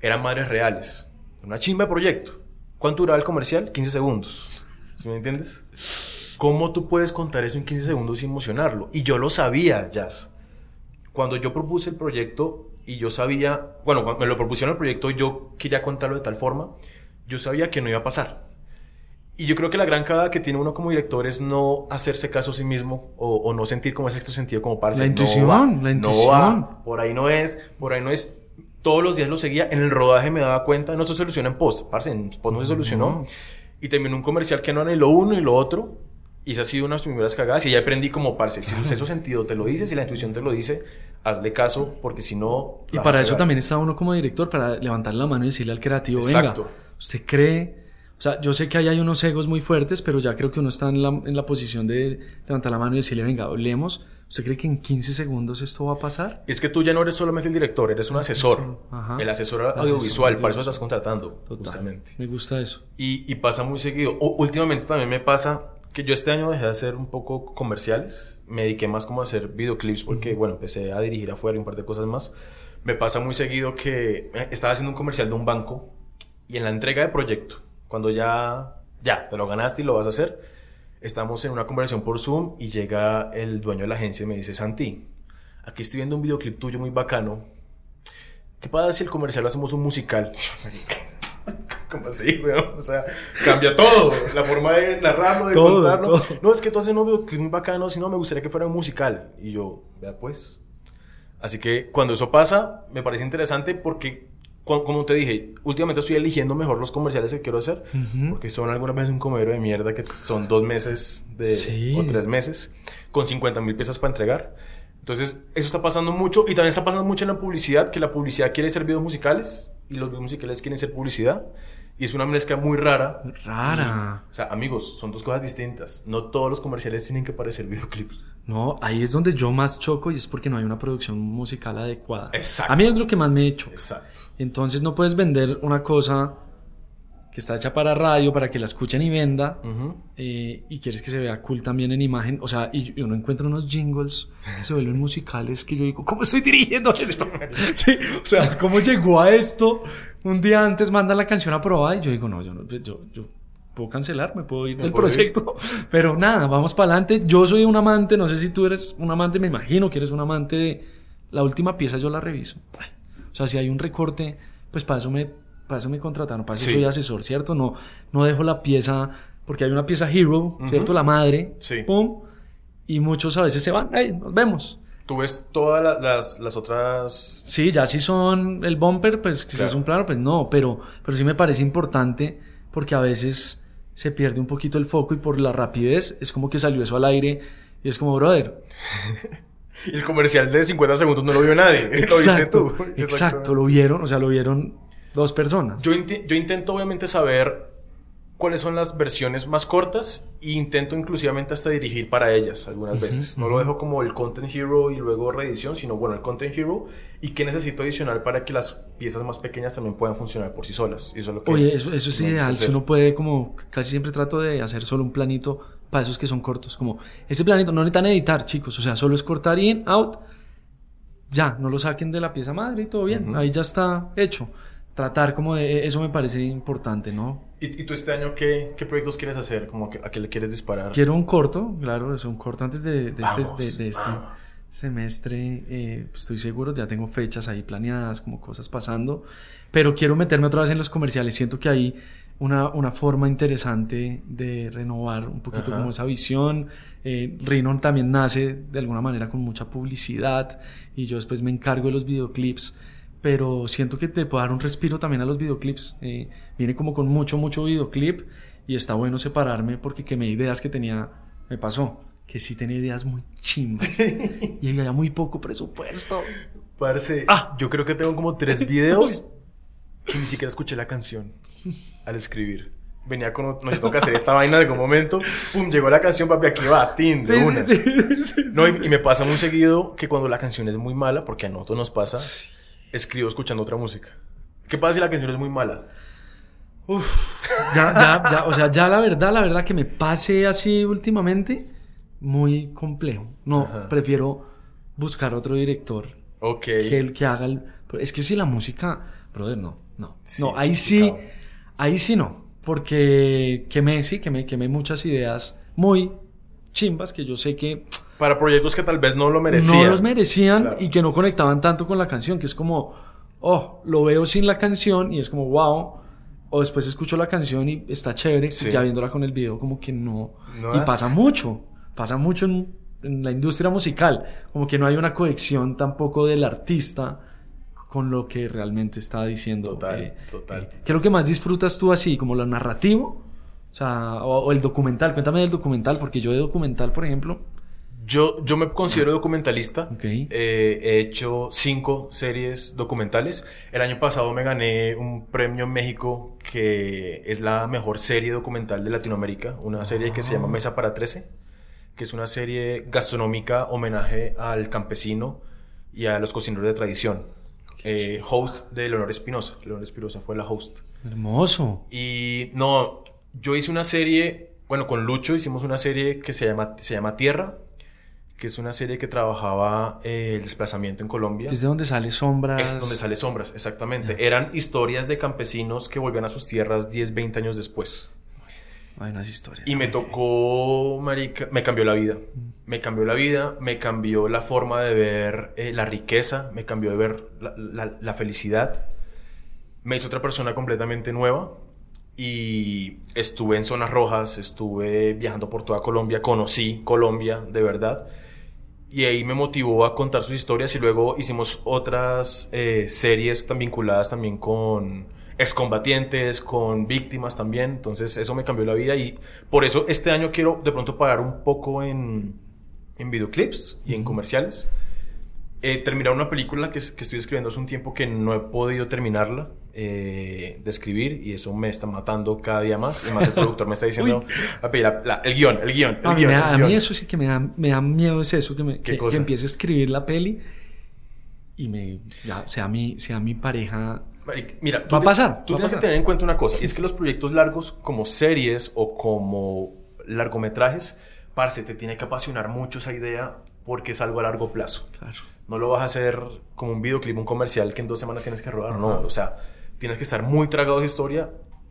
Eran madres reales. una chimba de proyecto. ¿Cuánto duraba el comercial? 15 segundos. ¿Sí me entiendes? ¿Cómo tú puedes contar eso en 15 segundos y emocionarlo? Y yo lo sabía, Jazz. Cuando yo propuse el proyecto y yo sabía, bueno, cuando me lo propusieron el proyecto, yo quería contarlo de tal forma, yo sabía que no iba a pasar. Y yo creo que la gran cagada que tiene uno como director es no hacerse caso a sí mismo o, o no sentir como ese sexto sentido como parce. La no intuición, va, la no intuición. va, por ahí no es, por ahí no es. Todos los días lo seguía. En el rodaje me daba cuenta, no se soluciona en post, parce, en post no se solucionó. No. Y terminó un comercial que no era ni lo uno ni lo otro. Y esa ha sido una de mis primeras cagadas. Y ya aprendí como, parce, si tu sexto sentido te lo dice, si la intuición te lo dice, hazle caso, porque si no... Y para eso también está uno como director, para levantar la mano y decirle al creativo, Exacto. venga, usted cree, o sea, yo sé que ahí hay unos egos muy fuertes, pero ya creo que uno está en la, en la posición de levantar la mano y decirle, venga, hablemos, ¿usted cree que en 15 segundos esto va a pasar? Es que tú ya no eres solamente el director, eres un asesor. Ajá. El asesor audiovisual, para eso estás contratando, Total. justamente. Me gusta eso. Y, y pasa muy seguido. U- últimamente también me pasa que yo este año dejé de hacer un poco comerciales. Me dediqué más como a hacer videoclips porque, bueno, empecé a dirigir afuera y un par de cosas más. Me pasa muy seguido que eh, estaba haciendo un comercial de un banco y en la entrega de proyecto, cuando ya, ya, te lo ganaste y lo vas a hacer, estamos en una conversación por Zoom y llega el dueño de la agencia y me dice, Santi, aquí estoy viendo un videoclip tuyo muy bacano. ¿Qué pasa si el comercial lo hacemos un musical? ¿Cómo así, weón? O sea, cambia todo. La forma de narrarlo, de Todo, contarlo. todo. No, es que tú haces un videoclip muy bacano, si no, me gustaría que fuera un musical. Y yo, vea pues. Así que cuando eso pasa, me parece interesante porque, como te dije, últimamente estoy eligiendo mejor los comerciales que quiero hacer. Ujú. Porque son algunas veces un comedero de mierda que son dos meses de, Sí. o tres meses con 50 mil piezas para entregar. Entonces, eso está pasando mucho y también está pasando mucho en la publicidad, que la publicidad quiere ser videos musicales y los videos musicales quieren ser publicidad. Y es una mezcla muy rara. Rara. O sea, amigos, son dos cosas distintas. No todos los comerciales tienen que parecer videoclips. No, ahí es donde yo más choco y es porque no hay una producción musical adecuada. Exacto. A mí es lo que más me he hecho. Exacto. Entonces no puedes vender una cosa que está hecha para radio, para que la escuchen y venda, Ujú. eh, y quieres que se vea cool también en imagen. O sea, y uno encuentra unos jingles se vuelven musicales que yo digo, ¿cómo estoy dirigiendo esto? Sí, o sea, ¿cómo llegó a esto? Un día antes mandan la canción aprobada y yo digo, no, yo no, yo, yo puedo cancelar, me puedo ir Me del puedo ir. proyecto. Pero nada, vamos para adelante. Yo soy un amante, no sé si tú eres un amante, me imagino que eres un amante de la última pieza, yo la reviso. Ay, O sea, si hay un recorte, pues para eso me, para eso me contrataron, para eso Sí. soy asesor, ¿cierto? No, no dejo la pieza, porque hay una pieza hero, ¿cierto? La madre, Sí. pum, y muchos a veces se van, hey, nos vemos. Tú ves todas la- las, las otras... Sí, ya si son el bumper, pues si Claro. es un plano, pues no, pero, pero sí me parece importante porque a veces se pierde un poquito el foco y por la rapidez es como que salió eso al aire y es como, brother, Y el comercial de 50 segundos no lo vio nadie. Lo viste exacto, tú. exacto, lo vieron, o sea, lo vieron dos personas. Yo, yo intento obviamente saber cuáles son las versiones más cortas e intento inclusivamente hasta dirigir para ellas algunas veces. No lo dejo como el Content Hero y luego reedición, sino bueno, el Content Hero y qué necesito adicional para que las piezas más pequeñas también puedan funcionar por sí solas. Y eso es lo que Oye, eso, eso es ideal. Si uno puede, como casi siempre trato de hacer solo un planito para esos que son cortos. Como ese planito no necesitan editar, chicos. O sea, solo es cortar in, out. Ya, no lo saquen de la pieza madre y todo bien. Ujú. Ahí ya está hecho. Tratar como de eso me parece importante, ¿no? ¿Y, y tú este año qué, qué proyectos quieres hacer? Como que, ¿A qué le quieres disparar? Quiero un corto, claro, es un corto antes de, de este, Vamos, de, de este semestre. eh, estoy seguro, ya tengo fechas ahí planeadas, como cosas pasando. Pero quiero meterme otra vez en los comerciales. Siento que hay una, una forma interesante de renovar un poquito Ajá. como esa visión. Eh, Rhinon también nace de alguna manera con mucha publicidad y yo después me encargo de los videoclips. Pero siento que te puedo dar un respiro también a los videoclips. Eh, viene como con mucho, mucho videoclip y está bueno separarme porque que me ideas que tenía, me pasó. Que sí tenía ideas muy chimbas y había muy poco presupuesto. Parce, Ah. yo creo que tengo como tres videos que ni siquiera escuché la canción al escribir. Venía con... No, yo tengo que hacer esta vaina de algún momento. Pum, llegó la canción, papi, aquí va, tin, de Sí, una. sí. No, y, y me pasa muy seguido que cuando la canción es muy mala, porque a nosotros nos pasa, escribo escuchando otra música. ¿Qué pasa si la canción es muy mala? Ya, ya, ya, o sea, ya la verdad, la verdad que me pase así últimamente, muy complejo. No, Ajá. prefiero buscar otro director Ok. que el que haga el... Es que si la música, brother, no, no. Sí, no, ahí sí. Ahí sí no, porque quemé, sí, quemé, quemé muchas ideas muy chimbas que yo sé que Para proyectos que tal vez no lo merecían. no los merecían Claro. y que no conectaban tanto con la canción, que es como, oh, lo veo sin la canción y es como, wow. O después escucho la canción y está chévere, Sí. y ya viéndola con el video, como que no. No y pasa mucho, pasa mucho en, en la industria musical, como que no hay una conexión tampoco del artista con lo que realmente está diciendo. Total, eh, total. eh, ¿Qué es lo que más disfrutas tú así, como lo narrativo? O sea, o, o el documental, cuéntame del documental, porque yo de documental, por ejemplo, Yo, yo me considero documentalista. Ok. Eh, he hecho cinco series documentales. El año pasado me gané un premio en México que es la mejor serie documental de Latinoamérica. Una serie que se llama Mesa para 13, que es una serie gastronómica homenaje al campesino y a los cocineros de tradición. Eh, host de Leonor Espinosa. Leonor Espinosa fue la host. hermoso. Y no, yo hice una serie, bueno, con Lucho hicimos una serie que se llama, se llama Tierra, que es una serie que trabajaba eh, el desplazamiento en Colombia. Es de donde sale sombras. Es donde sale Sombras, exactamente. Eran historias de campesinos que volvían a sus tierras 10, 20 años después. Hay unas historias. Y me tocó, marica, me cambió la vida. Me cambió la vida, me cambió la forma de ver eh, la riqueza, me cambió de ver la, la- la felicidad. Me hizo otra persona completamente nueva. Y estuve en zonas rojas, estuve viajando por toda Colombia, conocí Colombia de verdad. Y ahí me motivó a contar sus historias y luego hicimos otras eh, series tan vinculadas también con excombatientes, con víctimas también. Entonces eso me cambió la vida y por eso este año quiero de pronto parar un poco en, en videoclips y en comerciales. Eh, terminar una película que, que estoy escribiendo hace un tiempo que no he podido terminarla eh, de escribir y eso me está matando cada día más. Y más el productor me está diciendo, "Papi, la- la- el guion, el guion, el No, guion. me el da- a guion". mí eso sí que me da, me da miedo, es eso, que, me, ¿Qué que, que empiece a escribir la peli y me, ya, sea, mi, sea mi pareja. Mira, Va a pasar, Tú va tienes pasar. que tener en cuenta una cosa, y es que los proyectos largos, como series o como largometrajes, parce, te tiene que apasionar mucho esa idea porque es algo a largo plazo. Claro. No lo vas a hacer como un videoclip, un comercial que en dos semanas tienes que rodar. No, o sea, tienes que estar muy tragado de historia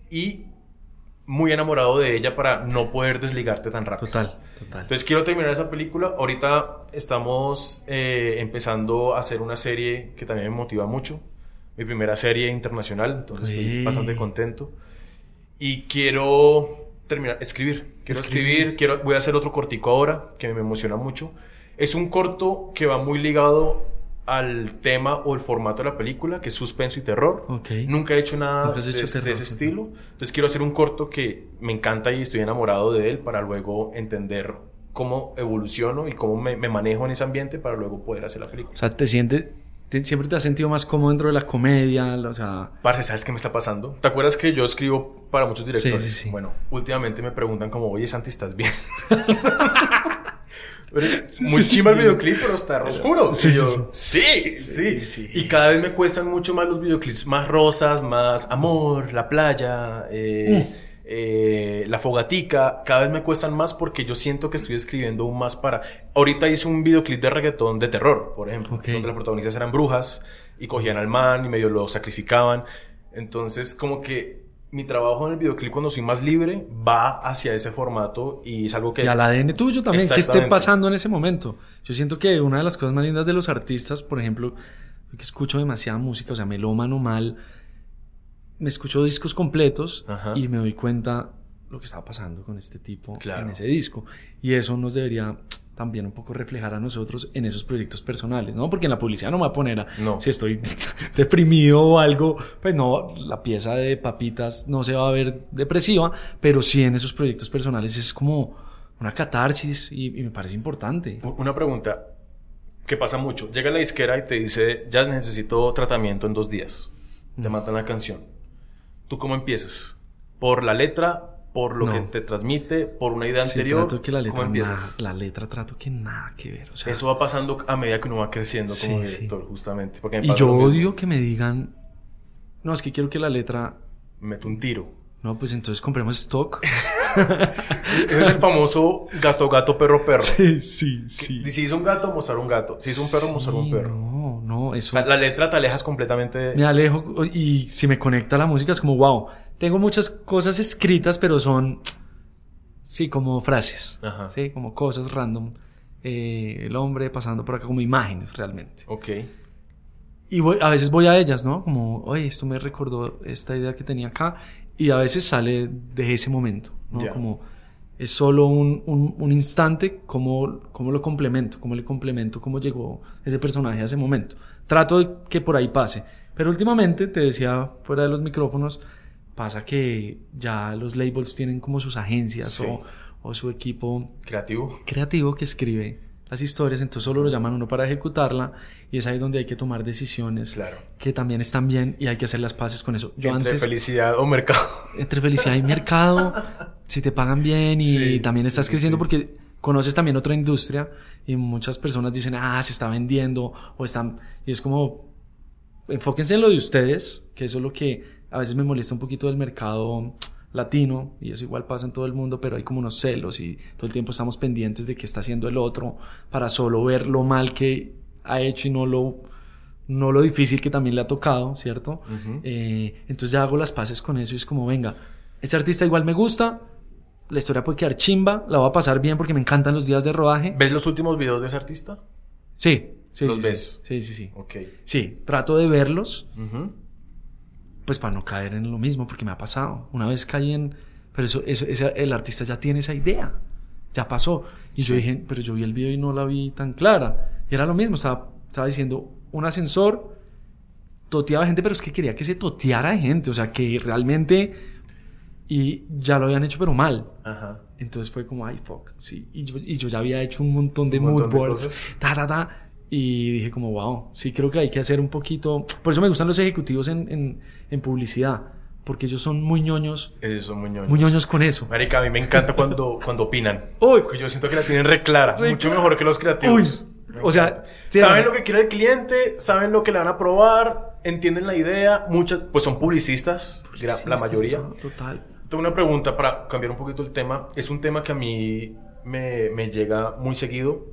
y muy enamorado de ella para no poder desligarte tan rápido. Total, total. Entonces quiero terminar esa película. Ahorita estamos eh, empezando a hacer una serie que también me motiva mucho. Mi primera serie internacional, entonces Sí. estoy bastante contento. Y quiero terminar, escribir. Quiero Escribir. escribir, quiero, voy a hacer otro cortico ahora que me emociona mucho. Es un corto que va muy ligado al tema o el formato de la película, que es suspenso y terror. Ok. Nunca he hecho nada de, hecho de terror, ese ok. estilo. Entonces quiero hacer un corto que me encanta y estoy enamorado de él para luego entender cómo evoluciono y cómo me, me manejo en ese ambiente para luego poder hacer la película. O sea, te sientes, te- siempre te has sentido más cómodo dentro de la comedia, o sea, Parce, ¿sabes qué me está pasando? ¿Te acuerdas que yo escribo para muchos directores? Sí, sí, sí. Bueno, últimamente me preguntan como, oye, Santi, ¿estás bien? Pero, Muy sí, chima el sí. videoclip, pero está oscuro. Sí, sí, yo, sí, sí, sí. Y cada vez me cuestan mucho más los videoclips, más rosas, más amor, la playa, eh, Mm. eh, la fogatica. Cada vez me cuestan más porque yo siento que estoy escribiendo aún más para... Ahorita hice un videoclip de reggaetón de terror, por ejemplo, Ok. donde las protagonistas eran brujas y cogían al man y medio lo sacrificaban. Entonces, como que mi trabajo en el videoclip cuando soy más libre va hacia ese formato y es algo que... y al ADN tuyo también, que esté pasando en ese momento. Yo siento que una de las cosas más lindas de los artistas, por ejemplo, que escucho demasiada música, o sea, melómano mal, me escucho discos completos Ajá. y me doy cuenta lo que está pasando con este tipo Claro. en ese disco. Y eso nos debería también un poco reflejar a nosotros en esos proyectos personales, ¿no? Porque en la publicidad no me va a poner a, No. si estoy deprimido o algo, pues no, la pieza de papitas no se va a ver depresiva, pero sí en esos proyectos personales es como una catarsis y, y me parece importante. Una pregunta que pasa mucho. Llega la disquera y te dice, ya necesito tratamiento en dos días. Te matan la canción. ¿Tú cómo empiezas? ¿Por la letra? ¿Por lo No. que te transmite? ¿Por una idea Sí, anterior? trato que la ¿Cómo letra, empiezas? nada, la letra trato que nada que ver. O sea, Eso va pasando a medida que uno va creciendo como Sí, sí. director, justamente. Porque y yo odio que me digan, no, es que quiero que la letra, Me meto un tiro. no, pues entonces compremos stock. Ese es el famoso gato, gato, perro, perro. sí, sí, sí. Si es un gato, mostrar un gato. Si es un perro, mostrar un Sí, perro. No, no, eso... Sea, la letra te alejas completamente de... me alejo y si me conecta la música es como, wow, tengo muchas cosas escritas, pero son, sí, como frases. Ajá. Sí, como cosas random. Eh, el hombre pasando por acá, como imágenes realmente. Ok. Y voy- a veces voy a ellas, ¿no? Como, oye, esto me recordó esta idea que tenía acá. Y a veces sale de ese momento, ¿no? Ya. Como es solo un, un- un instante, cómo, cómo lo complemento, cómo le complemento, cómo llegó ese personaje a ese momento. Trato de que por ahí pase. Pero últimamente, te decía fuera de los micrófonos, pasa que ya los labels tienen como sus agencias Sí. o, o su equipo Creativo. creativo que escribe las historias, entonces solo lo llaman uno para ejecutarla y es ahí donde hay que tomar decisiones Claro. que también están bien y hay que hacer las paces con eso. Yo Entre antes, felicidad o mercado. entre felicidad y mercado, si te pagan bien y Sí, también estás sí, creciendo porque conoces también otra industria y muchas personas dicen, ah, se está vendiendo o están... Y es como, enfóquense en lo de ustedes, que eso es lo que a veces me molesta un poquito del mercado latino, y eso igual pasa en todo el mundo, pero hay como unos celos y todo el tiempo estamos pendientes de qué está haciendo el otro para solo ver lo mal que ha hecho y no lo, no lo difícil que también le ha tocado, ¿cierto? Ujú. Eh, entonces ya hago las paces con eso y es como, venga, este artista igual me gusta, la historia puede quedar chimba, la voy a pasar bien porque me encantan los días de rodaje. ¿Ves los últimos videos de ese artista? Sí, sí. ¿Los sí, ves? Sí, sí, sí. Ok. Sí, trato de verlos, Ujú. Pues para no caer en lo mismo, porque me ha pasado. Una vez caí en... Pero eso, eso, ese- el artista ya tiene esa idea. Ya pasó. Y yo dije, pero yo vi el video y no la vi tan clara. Y era lo mismo, estaba, estaba diciendo, un ascensor toteaba gente, pero es que quería que se toteara de gente. O sea, que realmente... Y ya lo habían hecho, pero mal. Ajá. Entonces fue como, ay, fuck. Sí. Y, yo, y yo ya había hecho un montón de mood de boards. cosas. Ta, ta, ta. Y dije como, wow, sí creo que hay que hacer un poquito... Por eso me gustan los ejecutivos en, en, en publicidad. Porque ellos son muy ñoños. Esos son muy ñoños. Muy ñoños con eso. Marica, a mí me encanta cuando, cuando opinan. Uy. Porque yo siento que la tienen re clara. Re mucho clara. mejor que los creativos. Uy. O sea, sí, saben lo que quiere el cliente, saben lo que le van a probar, entienden la idea. Muchas, pues son publicistas, gra- la mayoría. Total. Tengo una pregunta para cambiar un poquito el tema. Es un tema que a mí me, me llega muy seguido.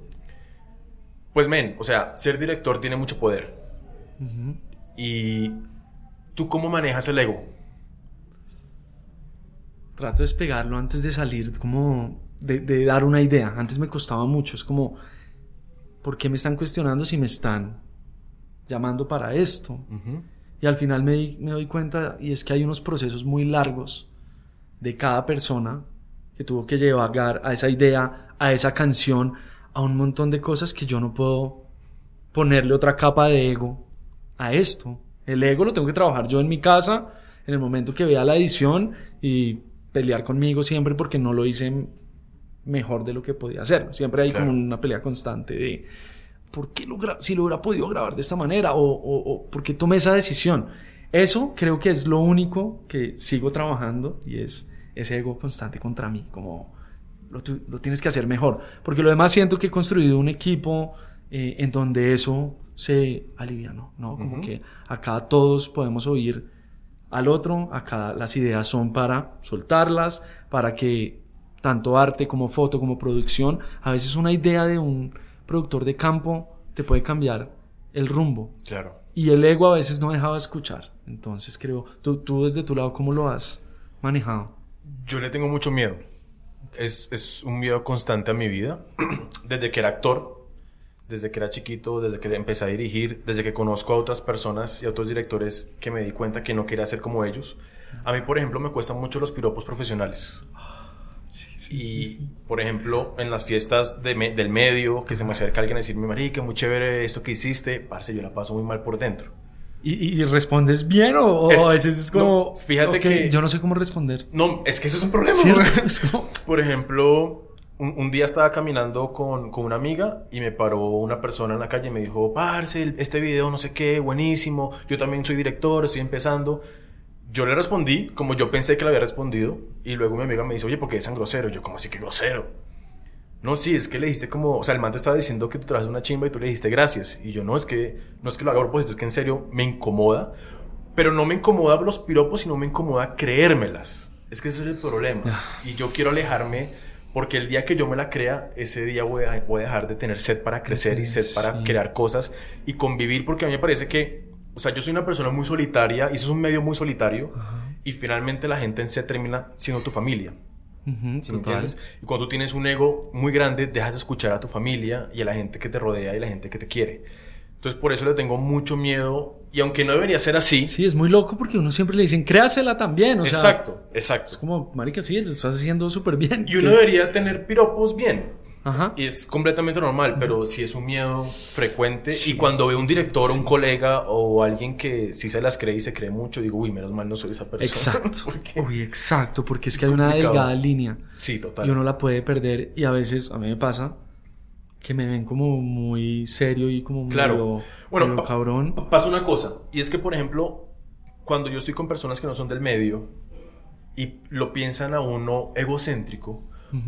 Pues, men, o sea, ser director tiene mucho poder. ¿Y tú cómo manejas el ego? Trato de despegarlo antes de salir, como de, de dar una idea. Antes me costaba mucho. Es como, ¿por qué me están cuestionando si me están llamando para esto? Y al final me, me doy cuenta, y es que hay unos procesos muy largos de cada persona que tuvo que llevar a esa idea, a esa canción, a un montón de cosas que yo no puedo ponerle otra capa de ego a esto. El ego lo tengo que trabajar yo en mi casa, en el momento que vea la edición y pelear conmigo siempre porque no lo hice mejor de lo que podía hacerlo. Siempre hay Claro. como una pelea constante de ¿por qué lo si lo hubiera podido grabar de esta manera? O, o, o ¿por qué tomé esa decisión? Eso creo que es lo único que sigo trabajando y es ese ego constante contra mí, como lo, tienes que hacer mejor. Porque lo demás siento que he construido un equipo eh, en donde eso se alivianó, ¿no? Como que acá todos podemos oír al otro, acá las ideas son para soltarlas, para que tanto arte como foto como producción, a veces una idea de un productor de campo te puede cambiar el rumbo. Claro. Y el ego a veces no dejaba de escuchar. Entonces creo, tú, tú desde tu lado, ¿cómo lo has manejado? Yo le tengo mucho miedo. Es, es un miedo constante a mi vida. Desde que era actor, desde que era chiquito, desde que empecé a dirigir, desde que conozco a otras personas y a otros directores que me di cuenta que no quería ser como ellos. A mí, por ejemplo, me cuestan mucho los piropos profesionales. y, por ejemplo, en las fiestas de me- del medio, que se me acerca alguien a decirme, marica, muy chévere esto que hiciste, parce, yo la paso muy mal por dentro. ¿Y, y- respondes bien o, o Es que- a veces es como... no, fíjate ok, que- Yo no sé cómo responder. No, es que eso es un problema. Es como- Por ejemplo, un, un día estaba caminando con, con una amiga y me paró una persona en la calle y me dijo, parce, este video no sé qué, buenísimo, yo también soy director, estoy empezando. Yo le respondí como yo pensé que le había respondido y luego mi amiga me dice, oye, ¿por qué es tan grosero? Yo, como así que grosero? No, sí, es que le dijiste como, o sea, el man te estaba diciendo que tú trabajas una chimba y tú le dijiste gracias. Y yo, no, es que, no es que lo haga a propósito, es que en serio me incomoda. Pero no me incomoda los piropos, sino me incomoda creérmelas. Es que ese es el problema. Y yo quiero alejarme porque el día que yo me la crea, ese día voy a, voy a dejar de tener sed para crecer y sed para Sí. crear cosas y convivir porque a mí me parece que, o sea, yo soy una persona muy solitaria y eso es un medio muy solitario y finalmente la gente en sí termina siendo tu familia. Y cuando tú tienes un ego muy grande, dejas de escuchar a tu familia y a la gente que te rodea y la gente que te quiere. Entonces por eso le tengo mucho miedo y aunque no debería ser así, Sí, es muy loco porque uno siempre le dicen, créasela también. O sea, exacto, es exacto. como, marica, sí, lo estás haciendo súper bien. Y uno debería tener piropos bien. Ajá. Y es completamente normal, pero sí es un miedo frecuente. Y cuando veo un director, un colega o alguien que sí se las cree y se cree mucho, digo, uy, menos mal no soy esa persona. Exacto. Porque- Uy, exacto, porque es que hay una complicado. delgada línea Sí, total. y uno la puede perder y a veces, a mí me pasa, que me ven como muy serio y como Claro. medio- Bueno, medio cabrón. Pa- Pasa una cosa, y es que, por ejemplo, cuando yo estoy con personas que no son del medio y lo piensan a uno egocéntrico,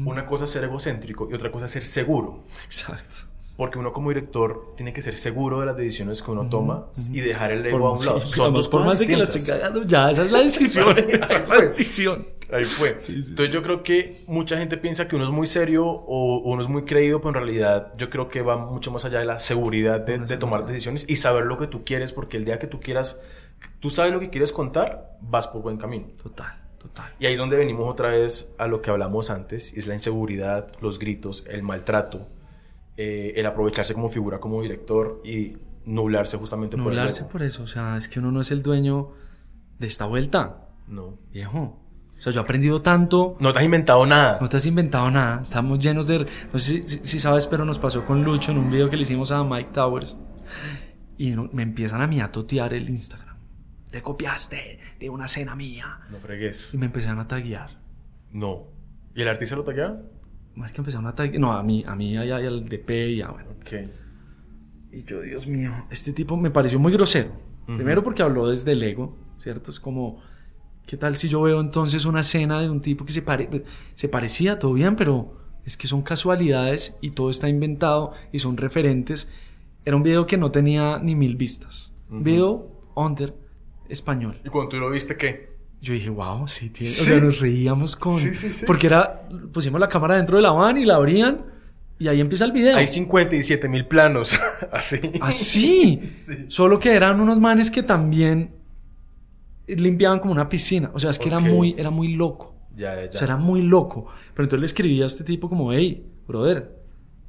una cosa es ser egocéntrico y otra cosa es ser seguro. Exacto. Porque uno como director tiene que ser seguro de las decisiones que uno toma y dejar el ego a un lado. sí, Son digamos, dos por más de que la esté cagando, ya, esa es la decisión. Esa es la decisión. Ahí fue. Sí, sí. Entonces yo creo que mucha gente piensa que uno es muy serio o o uno es muy creído, pero en realidad yo creo que va mucho más allá de la seguridad de, de tomar decisiones y saber lo que tú quieres, porque el día que tú quieras, tú sabes lo que quieres contar, vas por buen camino. Total, total. Y ahí es donde venimos otra vez a lo que hablamos antes, es la inseguridad, los gritos, el maltrato, eh, el aprovecharse como figura, como director y nublarse justamente por el Nublarse por eso, o sea, es que uno no es el dueño de esta vuelta, No. viejo. O sea, yo he aprendido tanto, No te has inventado nada. no te has inventado nada, estamos llenos de... No sé si, si- si sabes, pero nos pasó con Lucho en un video que le hicimos a Mike Towers y no- me empiezan a mí a totear el Instagram. Te copiaste de una cena mía. No fregues. Y me empezaron a taguear. No. ¿Y el artista lo taguea? Marica, empezaron a taguear... No, a mí, a mí y a- y al DP y a... Bueno, Ok. Y yo, Dios mío, este tipo me pareció muy grosero. Primero porque habló desde el ego, ¿cierto? Es como, ¿qué tal si yo veo entonces una escena de un tipo que se, pare- se parecía, todo bien, pero es que son casualidades y todo está inventado y son referentes. Era un video que no tenía ni mil vistas. Video under español. ¿Y cuando tú lo viste qué? Yo dije, wow, sí, tiene. Sí. O sea, nos reíamos con. Sí, sí, sí. Porque era. Pusimos la cámara dentro de la van y la abrían y ahí empieza el video. Hay 57 mil planos. Así. Así. Sí. Solo que eran unos manes que también limpiaban como una piscina. O sea, es que era muy, era muy loco. Ya. O sea, era muy loco. Pero entonces le escribí a este tipo como, hey, brother,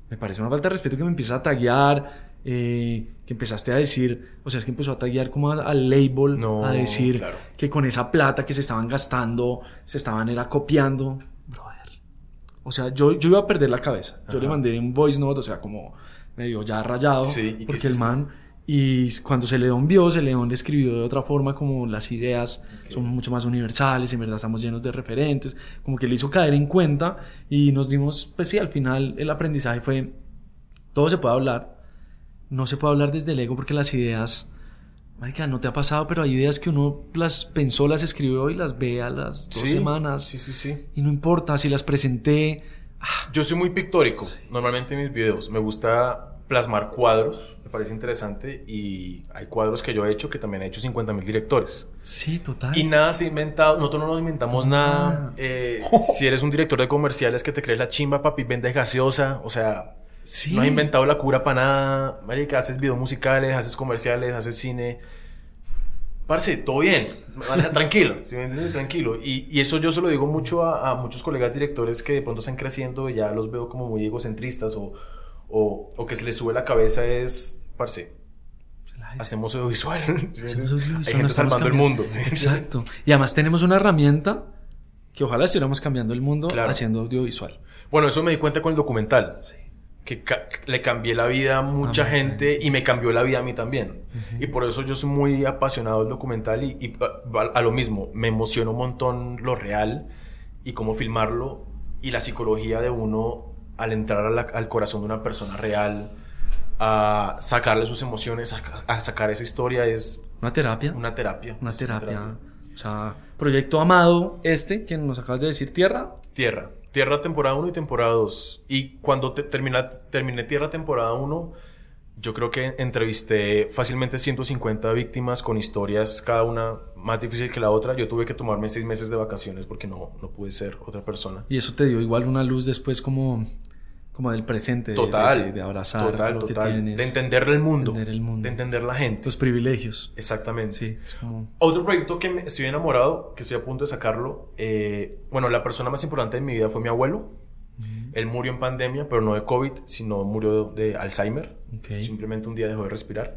me parece una falta de respeto que me empiezas a taguear, eh, que empezaste a decir, o sea, es que empezó a taguear como al label, No, a decir claro. que con esa plata que se estaban gastando, se estaban era copiando. Brother. O sea, yo, yo iba a perder la cabeza. Yo le mandé un voice note, o sea, como medio ya rayado. Sí, ¿y qué porque el man... Y cuando se León vio, se León le escribió de otra forma como las ideas son mucho más universales, en verdad estamos llenos de referentes, como que le hizo caer en cuenta y nos dimos, pues sí, al final el aprendizaje fue, todo se puede hablar, no se puede hablar desde el ego porque las ideas, marica, no te ha pasado, pero hay ideas que uno las pensó, las escribió y las ve a las dos Sí, semanas Sí, sí, sí. y no importa si las presenté, Yo soy muy pictórico. Normalmente en mis videos me gusta plasmar cuadros. Me parece interesante. Y hay cuadros que yo he hecho que también he hecho 50 mil directores. sí, total. Y nada se ha inventado. Nosotros no nos inventamos nada. Nada. Eh, si eres un director de comerciales que te crees la chimba, papi, vende gaseosa. O sea, Sí. no has inventado la cura para nada. Marica, haces videos musicales, haces comerciales, haces cine. Parce, todo bien. Tranquilo. ¿sí me entiendes? Tranquilo. Y, y eso yo se lo digo mucho a, a muchos colegas directores que de pronto están creciendo y ya los veo como muy egocentristas o, o, o que se les sube la cabeza es, parce, hacemos audiovisual. ¿sí me Hacemos audiovisual, Hay gente salvando el mundo. cambiando. Exacto. Y además tenemos una herramienta que ojalá estuviéramos cambiando el mundo Claro. haciendo audiovisual. Bueno, eso me di cuenta con el documental. Sí. Que ca- le cambié la vida a mucha gente y me cambió la vida a mí también. Y por eso yo soy muy apasionado del documental y, y a, a lo mismo, me emociona un montón lo real y cómo filmarlo y la psicología de uno al entrar a la- al corazón de una persona real, a sacarle sus emociones, a, a sacar esa historia es Una terapia. una terapia. Una terapia. O sea, proyecto amado este que nos acabas de decir, Tierra. Tierra. Tierra temporada 1 y temporada 2. Y cuando te, terminé Tierra temporada 1, yo creo que entrevisté fácilmente 150 víctimas con historias, cada una más difícil que la otra. Yo tuve que tomarme seis meses de vacaciones porque no, no pude ser otra persona. Y eso te dio igual una luz después como, como del presente, Total. de, de abrazar total, lo que total. tienes, De entender el mundo. entender el mundo. De entender la gente. los privilegios. Exactamente. Sí, es como... Otro proyecto que me estoy enamorado, que estoy a punto de sacarlo. eh, bueno, la persona más importante de mi vida fue mi abuelo. Él murió en pandemia, pero no de COVID, sino murió de Alzheimer. Ok. Simplemente un día dejó de respirar.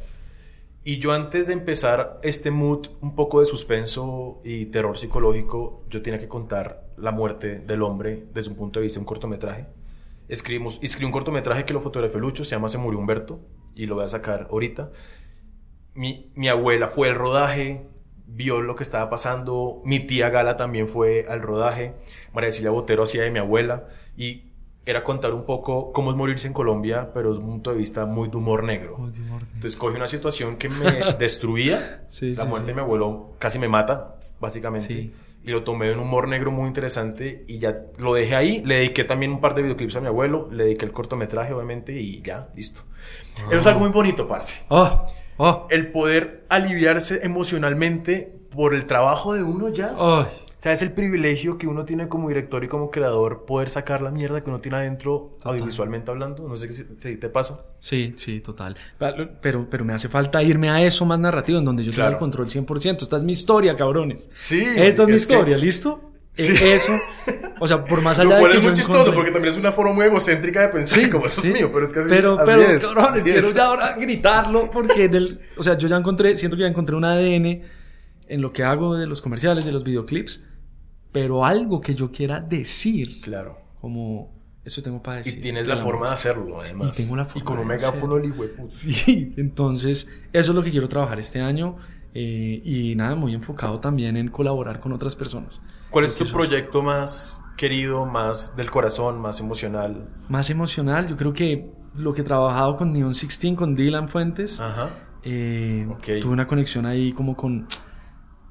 Y yo antes de empezar este mood un poco de suspenso y terror psicológico, yo tenía que contar la muerte del hombre desde un punto de vista de un cortometraje. Escribimos, escribí un cortometraje que lo fotografió Lucho, se llama Se murió Humberto, y lo voy a sacar ahorita. Mi, mi abuela fue al rodaje, vio lo que estaba pasando, mi tía Gala también fue al rodaje, María Cecilia Botero hacía de mi abuela, y era contar un poco cómo es morirse en Colombia, pero desde un punto de vista muy de humor negro. Muy de humor negro. Entonces cogí una situación que me destruía. Sí, la sí, muerte sí. de mi abuelo casi me mata, básicamente. Y lo tomé de un humor negro muy interesante y ya lo dejé ahí. Le dediqué también un par de videoclips a mi abuelo. Le dediqué el cortometraje, obviamente, y ya, listo. Eso es algo muy bonito, parce. ¡Oh! ¡Oh! El poder aliviarse emocionalmente por el trabajo de uno ya. Sea, es el privilegio que uno tiene como director y como creador poder sacar la mierda que uno tiene adentro audiovisualmente hablando. No sé si, si te pasa. Sí, sí, total. Pero, pero me hace falta irme a eso más narrativo, en donde yo Claro. tengo el control 100%. Esta es mi historia, cabrones. Sí. Esta es mi es que- historia, ¿listo? Sí. Eh, Eso. O sea, por más allá Lo de cual que es muy chistoso encontré- porque también es una forma muy egocéntrica de pensar Sí, como eso sí. es mío, pero es que así, pero, así pero, es, cabrones, así quiero es. ya ahora gritarlo porque en el, o sea, yo ya encontré, siento que ya encontré un ADN en lo que hago de los comerciales, de los videoclips, pero algo que yo quiera decir, Claro. como eso tengo para Y decir. tienes que la forma de hacerlo, además. Y tengo la forma Y con un megáfono el. Sí, entonces eso es lo que quiero trabajar este año eh, y nada, muy enfocado también en colaborar con otras personas. ¿Cuál es tu proyecto más querido, más del corazón, más emocional? Más emocional, yo creo que lo que he trabajado con Neon 16, con Dylan Fuentes, Ajá. eh, Ok. tuve una conexión ahí como con,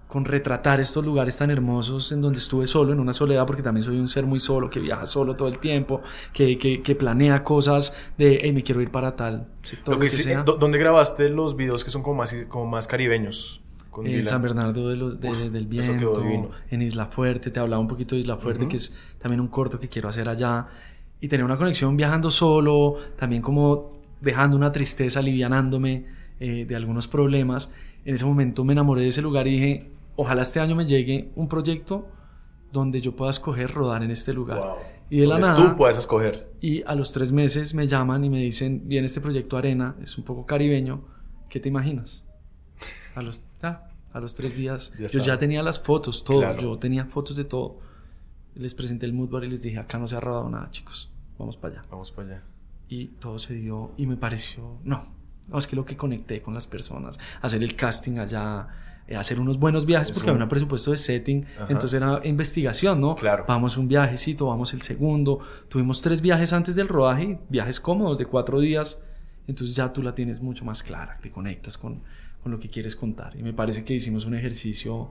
con retratar estos lugares tan hermosos en donde estuve solo, en una soledad, porque también soy un ser muy solo, que viaja solo todo el tiempo, que, que, que planea cosas de, hey, me quiero ir para tal sector, Lo que que sí- sea. ¿dó- ¿Dónde grabaste los videos que son como más, como más caribeños? Con En Dylan? San Bernardo de los, de- Uf, del Viento, en Isla Fuerte, te hablaba un poquito de Isla Fuerte, Ujú. que es también un corto que quiero hacer allá, y tener una conexión viajando solo, también como dejando una tristeza, alivianándome eh, de algunos problemas. En ese momento me enamoré de ese lugar y dije, ojalá este año me llegue un proyecto donde yo pueda escoger rodar en este lugar. Wow. Y de la nada... Tú puedes escoger. Y a los tres meses me llaman y me dicen, viene este proyecto Arena, es un poco caribeño, ¿qué te imaginas? A los, ya, a los tres días, Ya yo ya tenía las fotos, todo, Claro. yo tenía fotos de todo. Les presenté el mood board y les dije, acá no se ha rodado nada, chicos, vamos para allá. Vamos para allá. Y todo se dio y me pareció, no, no, es que lo que conecté con las personas, hacer el casting allá, hacer unos buenos viajes, Es porque un- había un presupuesto de setting, Ajá. entonces era investigación, ¿no? Claro. Vamos un viajecito, vamos el segundo. Tuvimos tres viajes antes del rodaje, viajes cómodos de cuatro días, entonces ya tú la tienes mucho más clara, te conectas con, con lo que quieres contar. Y me parece que hicimos un ejercicio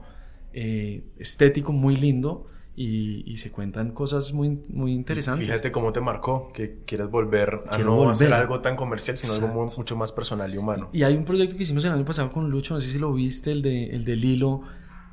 eh, estético muy lindo y, y se cuentan cosas muy, muy interesantes. Fíjate cómo te marcó que quieres volver a Quiero no volver. hacer algo tan comercial, sino algo Exacto. mu- mucho más personal y humano. Y hay un proyecto que hicimos el año pasado con Lucho, no sé si lo viste, el de, el de Lilo,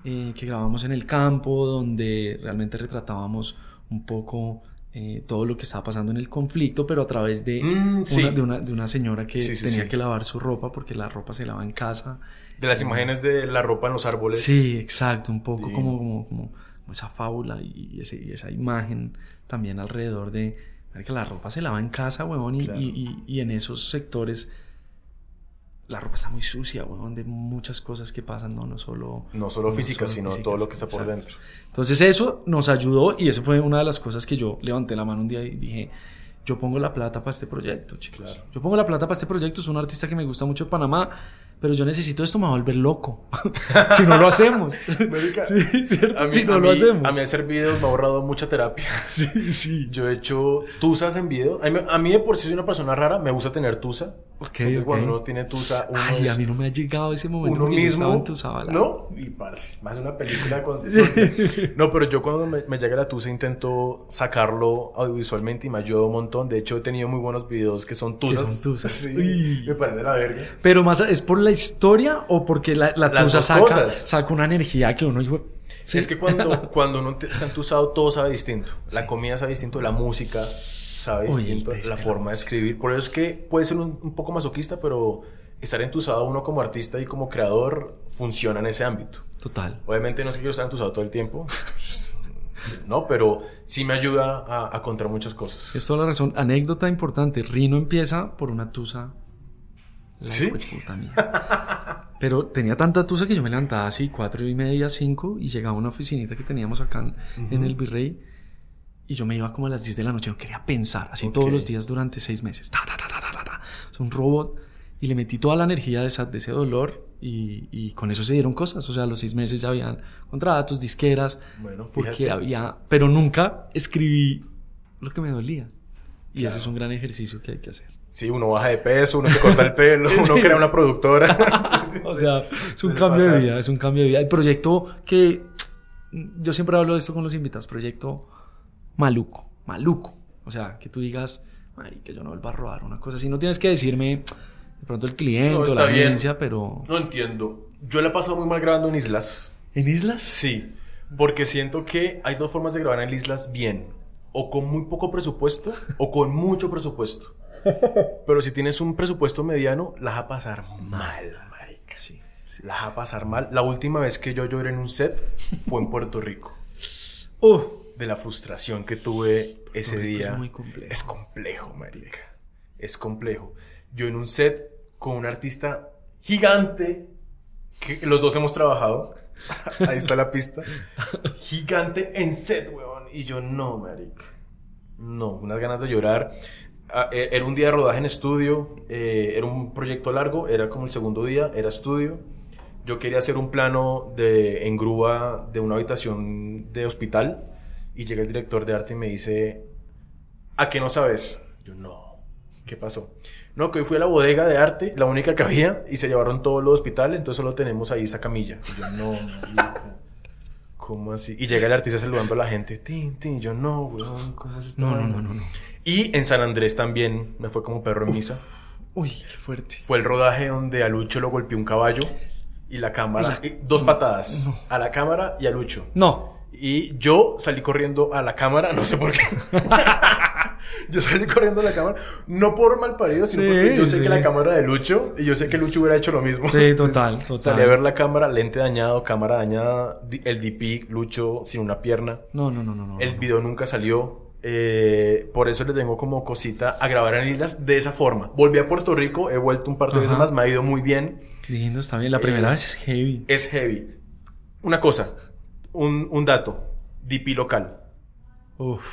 eh, que grabamos en el campo, donde realmente retratábamos un poco eh, todo lo que estaba pasando en el conflicto, pero a través de, Mm, una, sí. de, una, de una señora que Sí, sí, tenía que lavar su ropa porque la ropa se lava en casa. De las imágenes de la ropa en los árboles. Sí, exacto, un poco como, como, como esa fábula y, ese- y esa imagen también alrededor de que la ropa se lava en casa, huevón, y, Claro. y- y- en esos sectores la ropa está muy sucia, huevón, de muchas cosas que pasan, no, no solo... No solo físicas, solo sino físicas, todo lo que está por exacto. dentro. Entonces eso nos ayudó y eso fue una de las cosas que yo levanté la mano un día y dije, yo pongo la plata para este proyecto, chicos. Claro. Yo pongo la plata para este proyecto, es un artista que me gusta mucho de Panamá, pero yo necesito esto, me va a volver loco. si no lo hacemos. Marica, sí, ¿cierto? Mí, si no lo mí- hacemos. A mí hacer videos me ha ahorrado mucha terapia. Sí, sí. Yo he hecho tusas en video. A mí, a mí de por sí soy una persona rara, me gusta tener tusa. Ok, Siempre ok. Cuando uno tiene tusa, uno Ay, es a mí no me ha llegado ese momento uno mismo. en tu sábala. ¿No? Y parce, más una película con... no, pero yo cuando me, me llega la tusa intento sacarlo audiovisualmente y me ayuda un montón. De hecho, he tenido muy buenos videos que son tusas. son tusas. Sí, Uy. me parece la verga. Pero más, ¿es por la historia o porque la, la tusa saca, saca una energía que uno... Sí. Es que cuando, cuando uno te- está entusado, todo sabe distinto. La comida sabe distinto, la música sabe Uy, distinto la de la forma de escribir. Por eso es que puede ser un, un poco masoquista, pero estar entusado uno como artista y como creador funciona en ese ámbito. Total. Obviamente no es que quiero estar entusado todo el tiempo, no, pero sí me ayuda a, a contar muchas cosas. Es toda la razón. Anécdota importante. Rino empieza por una tusa. La ¿Sí? hijueputa mía. Pero tenía tanta tusa que yo me levantaba así, cuatro y media, cinco, y llegaba a una oficinita que teníamos acá en, en el Virrey. Y yo me iba como a las 10 de la noche, no quería pensar, así todos Ok. los días durante seis meses. Ta, ta, ta, ta, ta, ta. Es un robot. Y le metí toda la energía de, esa- de ese dolor y, y con eso se dieron cosas. O sea, a los seis meses ya habían contratos, disqueras, Bueno, porque había... Pero nunca escribí lo que me dolía. Y ese es un gran ejercicio que hay que hacer. Sí, uno baja de peso, uno se corta el pelo, uno crea una productora. O sea, es un cambio de vida, es un cambio de vida. El proyecto que yo siempre hablo de esto con los invitados, proyecto maluco, maluco. O sea, que tú digas, que yo no vuelvo a robar una cosa así. No tienes que decirme de pronto el cliente No, o la bien. agencia, pero... no entiendo. Yo la he pasado muy mal grabando en islas. ¿En islas? Sí, porque siento que hay dos formas de grabar en islas bien. O con muy poco presupuesto o con mucho presupuesto. Pero si tienes un presupuesto mediano, la vas a pasar mal, marica. Sí. La vas a pasar mal. La última vez que yo lloré en un set fue en Puerto Rico. Uh, De la frustración que tuve ese Rico es día. muy complejo. Es complejo, marica. Es complejo. Yo en un set con un artista gigante, que los dos hemos trabajado. Ahí está la pista. Gigante en set, weón. Y yo, no, marica. No, unas ganas de llorar. Ah, eh, Era un día de rodaje en estudio, eh, era un proyecto largo, era como el segundo día, era estudio. Yo quería hacer un plano de, en grúa de una habitación de hospital y llega el director de arte y me dice, ¿a qué no sabes? Yo, no, ¿qué pasó? No, que hoy fui a la bodega de arte, la única que había, y se llevaron todos los hospitales, entonces solo tenemos ahí esa camilla. Yo, no, marica, ¿cómo así? Y llega el artista saludando a la gente, tin, tin, yo, no, weón, ¿cómo es esta no, no, vaina?". no, no, no. Y en San Andrés también me fue como perro en misa. Uy, qué fuerte. Fue el rodaje donde a Lucho lo golpeó un caballo y la cámara, Y la- y dos patadas, a la cámara y a Lucho. No. Y yo salí corriendo a la cámara, no sé por qué. yo salí corriendo a la cámara, no por mal parido, sino Sí, porque yo sé sí. que la cámara de Lucho, y yo sé que Lucho hubiera hecho lo mismo. Sí, total, total. Salí a ver la cámara, lente dañado, cámara dañada, el DP, Lucho sin una pierna. No, no, no, no. no, El no. video nunca salió. eh, por eso le tengo como cosita a grabar en islas de esa forma. Volví a Puerto Rico, he vuelto un par de veces más, me ha ido muy bien. Lindo, está bien. La primera Eh, vez es heavy. Es heavy. Una cosa, un, un dato. DP local. Uf.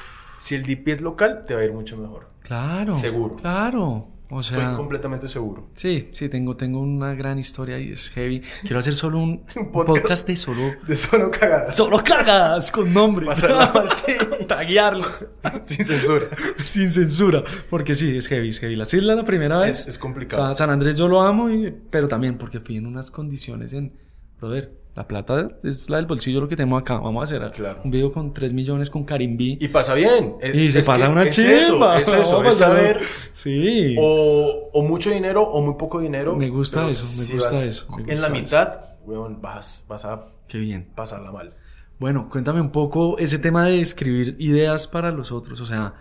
Si el DP es local, te va a ir mucho mejor. Claro. Seguro. Claro. O sea, Estoy completamente seguro. sí, sí, tengo, tengo una gran historia y es heavy. Quiero hacer solo un, Un podcast. podcast. de solo, De solo cagadas. solo cagadas con nombre. Pasarla mal, sí. Taguearlos. Sin censura. Sin censura. Porque sí, es heavy, es heavy. Las islas la primera vez. Es, es complicado. O sea, San Andrés yo lo amo, y- pero también porque fui en unas condiciones en... Brother, la plata es la del bolsillo lo que tenemos acá. Vamos a hacer Claro. un video con 3 millones con Karimbi. y pasa bien. Es- Y se es pasa una es chimba. Eso, es eso. Vamos Es saber Sí. o, o mucho dinero o muy poco dinero. Me gusta eso, me si gusta eso, me en la eso. mitad, weón, vas, vas a Qué bien. pasarla mal. Bueno, cuéntame un poco ese tema de escribir ideas para los otros. O sea,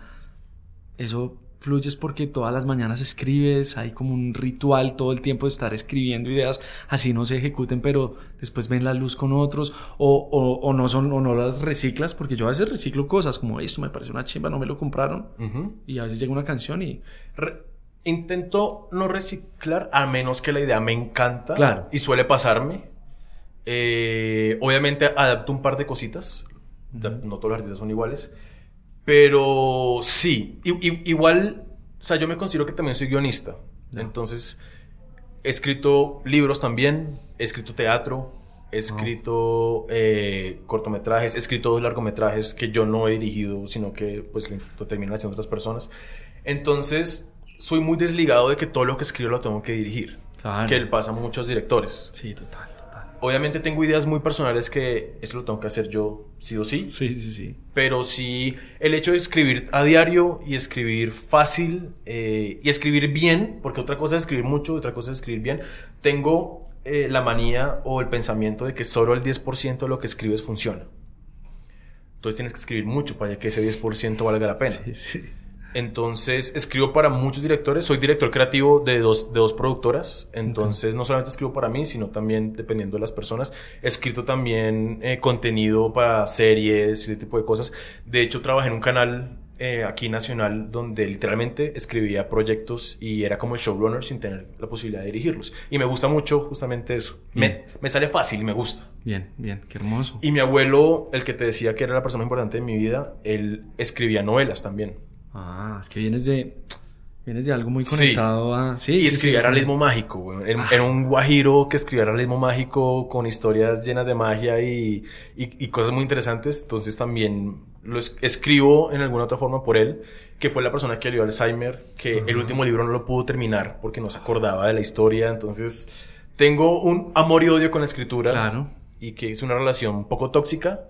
eso fluyes porque todas las mañanas escribes, hay como un ritual todo el tiempo de estar escribiendo ideas, así no se ejecuten, pero después ven la luz con otros, o, o, o no son, o no las reciclas, porque yo a veces reciclo cosas como esto me parece una chimba, no me lo compraron, y a veces llega una canción y Re- intento no reciclar a menos que la idea me encanta. Claro. Y suele pasarme. Eh, obviamente adapto un par de cositas. Da- No todos los artistas son iguales. Pero sí. I- i- igual, o sea, yo me considero que también soy guionista. Entonces, he escrito libros también. He escrito teatro. He escrito eh, cortometrajes. He escrito dos largometrajes que yo no he dirigido, sino que pues lo terminan haciendo otras personas. Entonces, soy muy desligado de que todo lo que escribo lo tengo que dirigir. Claro. Que le pasa a muchos directores. Sí, total. Obviamente tengo ideas muy personales que eso lo tengo que hacer yo, sí o sí. Sí, sí, sí. Pero sí, el hecho de escribir a diario y escribir fácil eh, y escribir bien, porque otra cosa es escribir mucho, otra cosa es escribir bien, tengo eh, la manía o el pensamiento de que solo el 10% de lo que escribes funciona. Entonces tienes que escribir mucho para que ese 10% valga la pena. Sí, sí. Entonces escribo para muchos directores. Soy director creativo de dos, de dos productoras. Entonces no solamente escribo para mí, sino también dependiendo de las personas. He escrito también eh, contenido para series, ese tipo de cosas. De hecho, trabajé en un canal eh, aquí nacional donde literalmente escribía proyectos y era como el showrunner sin tener la posibilidad de dirigirlos. Y me gusta mucho justamente eso. Me, me, sale fácil y me gusta. Bien, bien, qué hermoso. Y mi abuelo, el que te decía que era la persona importante de mi vida, él escribía novelas también. Ah, es que vienes de. Vienes de algo muy conectado a. Sí, y escribía realismo mágico, güey. Era, era, un guajiro que escribía realismo mágico con historias llenas de magia y, y, y cosas muy interesantes. Entonces también lo escribo en alguna otra forma por él, que fue la persona que le dio Alzheimer, que el último libro no lo pudo terminar porque no se acordaba de la historia. Entonces tengo un amor y odio con la escritura. Claro. Y que es una relación un poco tóxica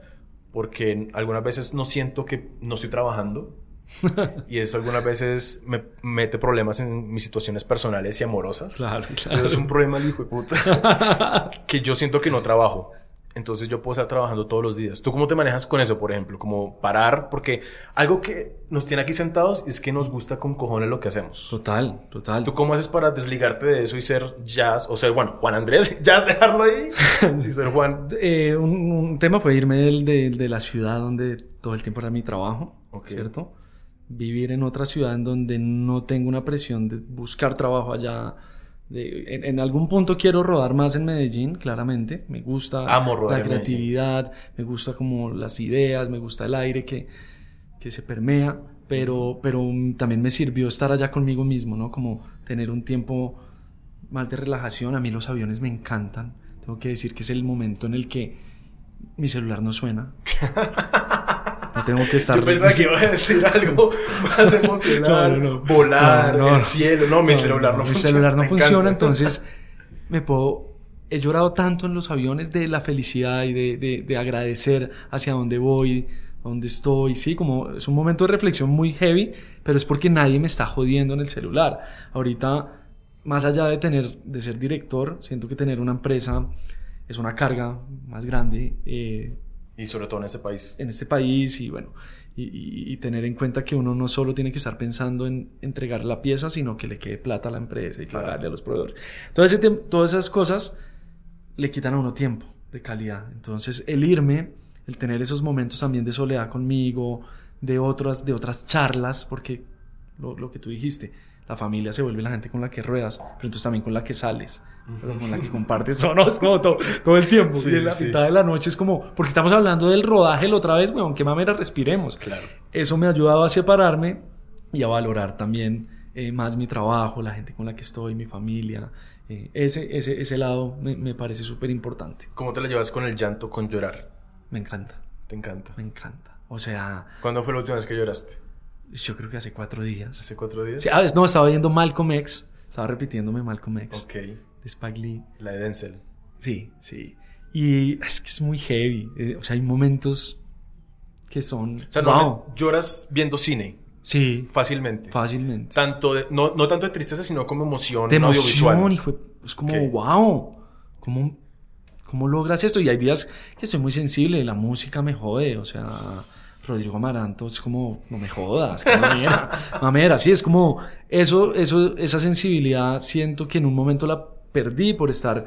porque algunas veces no siento que no estoy trabajando y eso algunas veces me mete problemas en mis situaciones personales y amorosas. Claro, claro. es un problema el hijo de puta. que yo siento que no trabajo. Entonces yo puedo estar trabajando todos los días. ¿Tú cómo te manejas con eso, por ejemplo? Como parar, porque algo que nos tiene aquí sentados es que nos gusta con cojones lo que hacemos. Total, total. ¿Tú cómo haces para desligarte de eso y ser jazz? O ser, bueno, Juan Andrés, jazz, dejarlo ahí y ser Juan. Eh, un, tema fue irme de, de, la ciudad donde todo el tiempo era mi trabajo, ¿cierto? Vivir en otra ciudad en donde no tengo una presión de buscar trabajo allá. en, algún punto quiero rodar más en Medellín, claramente. Me gusta la creatividad, me gusta como las ideas, me gusta el aire que, que se permea, pero, pero también me sirvió estar allá conmigo mismo, ¿no? Como tener un tiempo más de relajación. A mí los aviones me encantan. Tengo que decir que es el momento en el que mi celular no suena. No tengo que estar. Yo pensaba que iba a decir algo más emocional. Volar, el cielo. No, mi celular no, funciona. Mi celular no funciona, entonces me puedo. He llorado tanto en los aviones de la felicidad y de, de, de agradecer hacia dónde voy, dónde estoy. Sí, como es un momento de reflexión muy heavy, pero es porque nadie me está jodiendo en el celular. Ahorita, más allá de tener, de ser director, siento que tener una empresa es una carga más grande. Eh, y sobre todo en este país. En este país y bueno, y, tener en cuenta que uno no solo tiene que estar pensando en entregar la pieza, sino que le quede plata a la empresa y pagarle a los proveedores. Entonces, todas esas cosas le quitan a uno tiempo de calidad. Entonces, el irme, el tener esos momentos también de soledad conmigo, de otras, de otras charlas, porque lo, lo que tú dijiste, la familia se vuelve la gente con la que ruedas, pero entonces también con la que sales, pero con la que compartes sonos como todo, todo el tiempo. y en la mitad de la noche es como, porque estamos hablando del rodaje la otra vez, weón, qué mamera respiremos. Claro. Eso me ha ayudado a separarme y a valorar también eh, más mi trabajo, la gente con la que estoy, mi familia. Eh, ese, ese, ese lado me, me parece súper importante. ¿Cómo te la llevas con el llanto, con llorar? Me encanta. ¿Te encanta? Me encanta. O sea... ¿Cuándo fue la última vez que lloraste? Yo creo que hace cuatro días. ¿Hace cuatro días? Sí, ah, no, estaba viendo Malcolm X. Estaba repitiéndome Malcolm X. Ok. De Spike Lee. La de Denzel. Sí, sí. Y es que es muy heavy. Eh, o sea, hay momentos que son. O sea, no, lloras viendo cine. Sí. Fácilmente. Fácilmente. Tanto de, no, no tanto de tristeza, sino como emoción de emoción, audiovisual. es como, wow. ¿Cómo, ¿Cómo logras esto? Y hay días que soy muy sensible. La música me jode. O sea. Rodrigo Amaranto es como, no me jodas, mamera, mamera, sí, es como, eso, eso, esa sensibilidad siento que en un momento la perdí por estar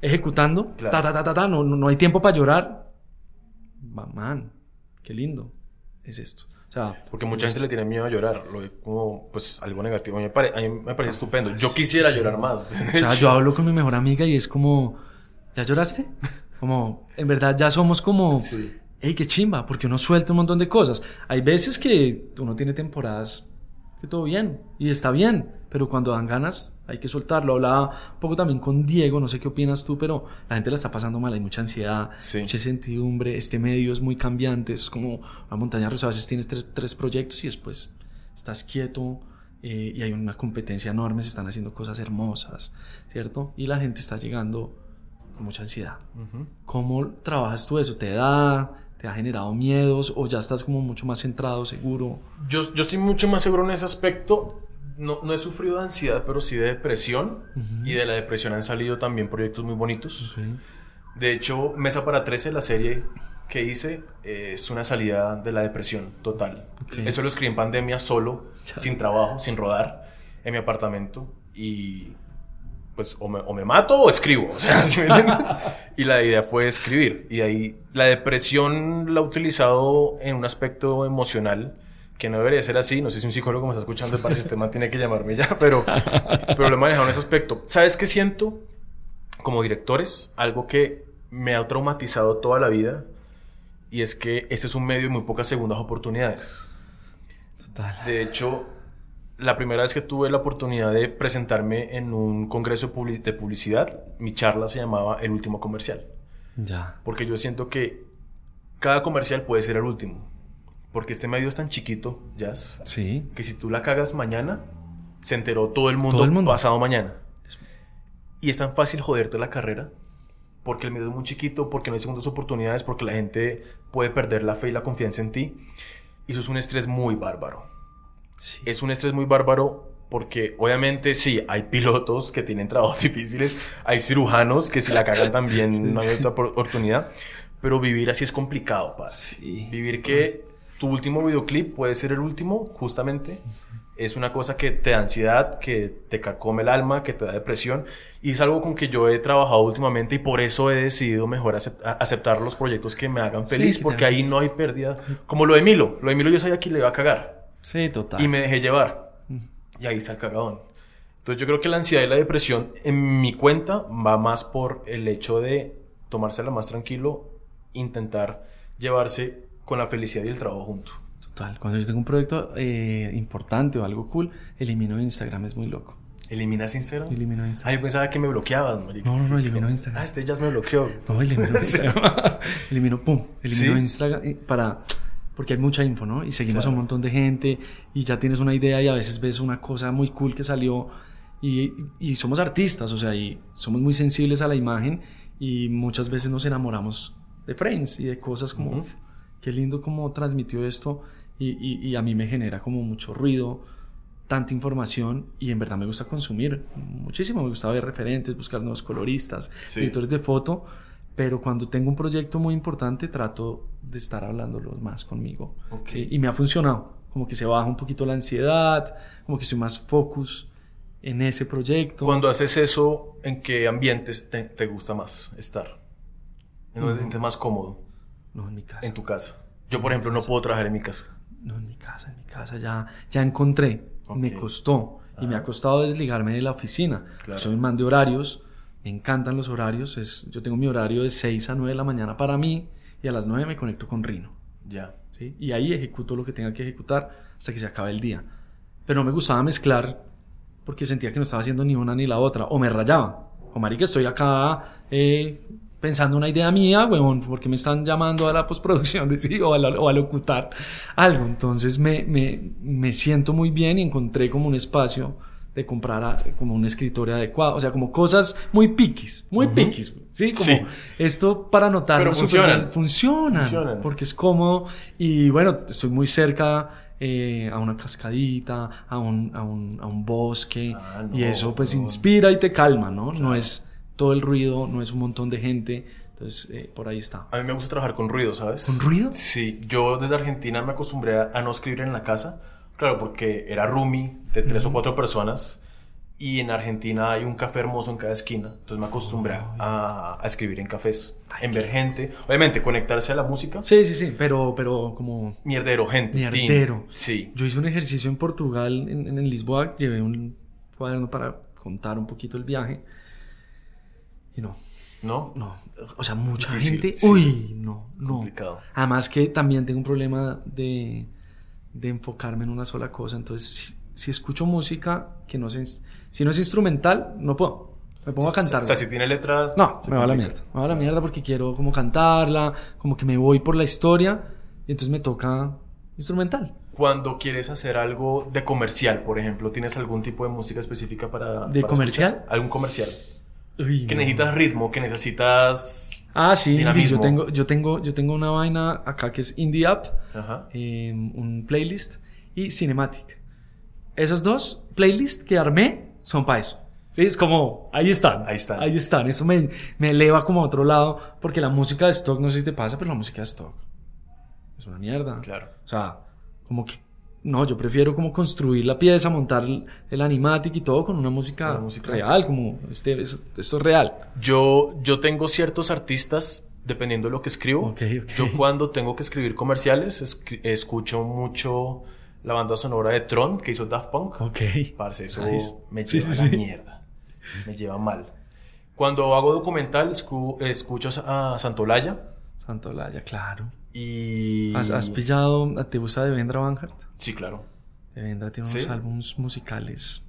ejecutando, ta, ta, ta, ta, ta, no, no, hay tiempo para llorar. Man, qué lindo es esto. O sea, porque mucha gente le tiene miedo a llorar, lo ve como pues algo negativo. A mí, me parece estupendo. Yo quisiera llorar más. O sea, yo hablo con mi mejor amiga y es como, ¿ya lloraste? Como, en verdad ya somos como sí hey, qué chimba, porque uno suelta un montón de cosas. Hay veces que uno tiene temporadas que todo bien y está bien, pero cuando dan ganas hay que soltarlo. Hablaba un poco también con Diego, no sé qué opinas tú, pero la gente la está pasando mal, hay mucha ansiedad, mucha incertidumbre, este medio es muy cambiante, es como una montaña rusa, a veces tienes tres, proyectos y después estás quieto. Eh, y hay una competencia enorme, se están haciendo cosas hermosas, ¿cierto? Y la gente está llegando con mucha ansiedad. ¿Cómo trabajas tú eso? ¿Te da? ¿Te ha generado miedos o ya estás como mucho más centrado, seguro? Yo, yo estoy mucho más seguro en ese aspecto. No, no he sufrido de ansiedad, pero sí de depresión. Y de la depresión han salido también proyectos muy bonitos. De hecho, Mesa para 13, la serie que hice, es una salida de la depresión total. Ok. Eso lo escribí en pandemia solo, sin trabajo, sin rodar, en mi apartamento. Y pues o me, o me mato o escribo. O sea, ¿sí me entiendes? y la idea fue escribir. Y ahí la depresión la he utilizado en un aspecto emocional que no debería ser así. No sé si un psicólogo me está escuchando para el sistema tiene que llamarme ya, pero, pero lo he manejado en ese aspecto. ¿Sabes qué siento? Como directores, algo que me ha traumatizado toda la vida y es que este es un medio de muy pocas segundas oportunidades. Total. De hecho, la primera vez que tuve la oportunidad de presentarme en un congreso de publicidad, mi charla se llamaba El último comercial. Ya. Porque yo siento que cada comercial puede ser el último. Porque este medio es tan chiquito, Jazz, Sí. que si tú la cagas mañana, se enteró todo el mundo, Todo el mundo. pasado mañana. Y es tan fácil joderte la carrera. Porque el medio es muy chiquito, porque no hay segundas oportunidades, porque la gente puede perder la fe y la confianza en ti. Y eso es un estrés muy bárbaro Sí. es un estrés muy bárbaro porque obviamente sí, hay pilotos que tienen trabajos difíciles, hay cirujanos que si la cagan también no hay otra por- oportunidad, pero vivir así es complicado, parce. Sí. Vivir que tu último videoclip puede ser el último, justamente, es una cosa que te da ansiedad, que te carcome el alma, que te da depresión, y es algo con que yo he trabajado últimamente y por eso he decidido mejor aceptar los proyectos que me hagan feliz, porque ahí no hay pérdida, como lo de Milo, lo de Milo yo sabía que le iba a cagar. Sí, total. Y me dejé llevar. Y ahí está el cagadón. Entonces yo creo que la ansiedad y la depresión en mi cuenta va más por el hecho de tomársela más tranquilo, intentar llevarse con la felicidad y el trabajo junto. Total. Cuando yo tengo un proyecto eh, importante o algo cool, elimino Instagram. Es muy loco. ¿Eliminas Instagram? Elimino Ah, Instagram. yo pensaba que me bloqueabas, marica. No, no, no, elimino Instagram. Ah, este ya me bloqueó. No, elimino Instagram. elimino, pum, elimino ¿Sí? Instagram para... Porque hay mucha info, ¿no? Y seguimos a un montón de gente y ya tienes una idea y a veces ves una cosa muy cool que salió y, y somos artistas, o sea, y somos muy sensibles a la imagen y muchas veces nos enamoramos de frames y de cosas como. "Uf, qué lindo como transmitió esto y, y- y a mí me genera como mucho ruido, tanta información y en verdad me gusta consumir muchísimo, me gusta ver referentes, buscar nuevos coloristas, Sí. editores de foto, pero cuando tengo un proyecto muy importante trato de estar hablándolo más conmigo. Ok. ¿sí? Y me ha funcionado, como que se baja un poquito la ansiedad, como que estoy más focus en ese proyecto. Cuando haces eso, ¿en qué ambientes te, te gusta más estar? ¿En dónde te sientes más cómodo? No, en mi casa. En tu casa. Yo, por ejemplo, no puedo trabajar en mi casa. No, en mi casa, en mi casa ya, ya encontré. Ok. Me costó. Y me ha costado desligarme de la oficina. Claro. Soy un man de horarios. Me encantan los horarios. Es, yo tengo mi horario de 6 a 9 de la mañana para mí. Y a las 9 me conecto con Rino. Ya. ¿sí? Y ahí ejecuto lo que tenga que ejecutar hasta que se acabe el día. Pero no me gustaba mezclar porque sentía que no estaba haciendo ni una ni la otra. O me rayaba. O marica, estoy acá eh, pensando una idea mía, huevón, porque me están llamando a la postproducción de sí, o, a la- o a locutar algo. Entonces me, me, me siento muy bien y encontré como un espacio de comprar a- como un escritorio adecuado. O sea, como cosas muy piquis, muy piquis. Sí, como Sí. esto para notar Pero funcionan. funcionan, Funcionan. porque es cómodo y bueno, estoy muy cerca eh, a una cascadita, a un, a un, a un bosque Ah, no, y eso pues no. inspira y te calma, ¿no? No es todo el ruido, no es un montón de gente, entonces eh, por ahí está. A mí me gusta trabajar con ruido, ¿sabes? ¿Con ruido? Sí, yo desde Argentina me acostumbré a, a no escribir en la casa. Claro, porque era roomie de tres o cuatro personas. Y en Argentina hay un café hermoso en cada esquina. Entonces me acostumbré a, a escribir en cafés, en ver gente. Obviamente, conectarse a la música. Sí, sí, sí, pero, pero como Mierdero, gente. Mierdero. Sí. Yo hice un ejercicio en Portugal, en, en Lisboa, llevé un cuaderno para contar un poquito el viaje. Y no, ¿No? no, o sea, mucha Difícil, gente. sí. Uy, no, no. Complicado. Además que también tengo un problema de, de enfocarme en una sola cosa. Entonces, si, escucho música que no sé, si no es instrumental, no puedo. Me pongo a cantar. O sea, si tiene letras. No, me va a la mierda. Me va a la mierda porque quiero como cantarla, como que me voy por la historia y entonces me toca instrumental. Cuando quieres hacer algo de comercial, por ejemplo, ¿tienes algún tipo de música específica para. ¿De para comercial? escuchar? ¿Algún comercial? Uy, Que no. necesitas ritmo, que necesitas. Ah, sí, indie. yo tengo, yo tengo, yo tengo una vaina acá que es Indie App, eh, un playlist y Cinematic. Esos dos playlists que armé son para eso. Sí, es como, ahí están. Ahí están. Ahí están. Eso me, me eleva como a otro lado, porque la música de stock, no sé si te pasa, pero la música de stock es una mierda. Claro. O sea, como que, no, yo prefiero como construir la pieza, montar el, el animatic y todo con una música, música. real, como este, es- esto es real. Yo, yo tengo ciertos artistas, dependiendo de lo que escribo. Ok, ok. Yo cuando tengo que escribir comerciales, escri- escucho mucho la banda sonora de Tron, que hizo Daft Punk. Ok. Parce, eso Nice. me lleva sí, a la sí. mierda. Me lleva mal. Cuando hago documental, escu- escucho a Santolaya Santolaya, claro. y... ¿Has, has pillado, te gusta Devendra Banhart? Sí, claro. Devendra tiene unos álbumes musicales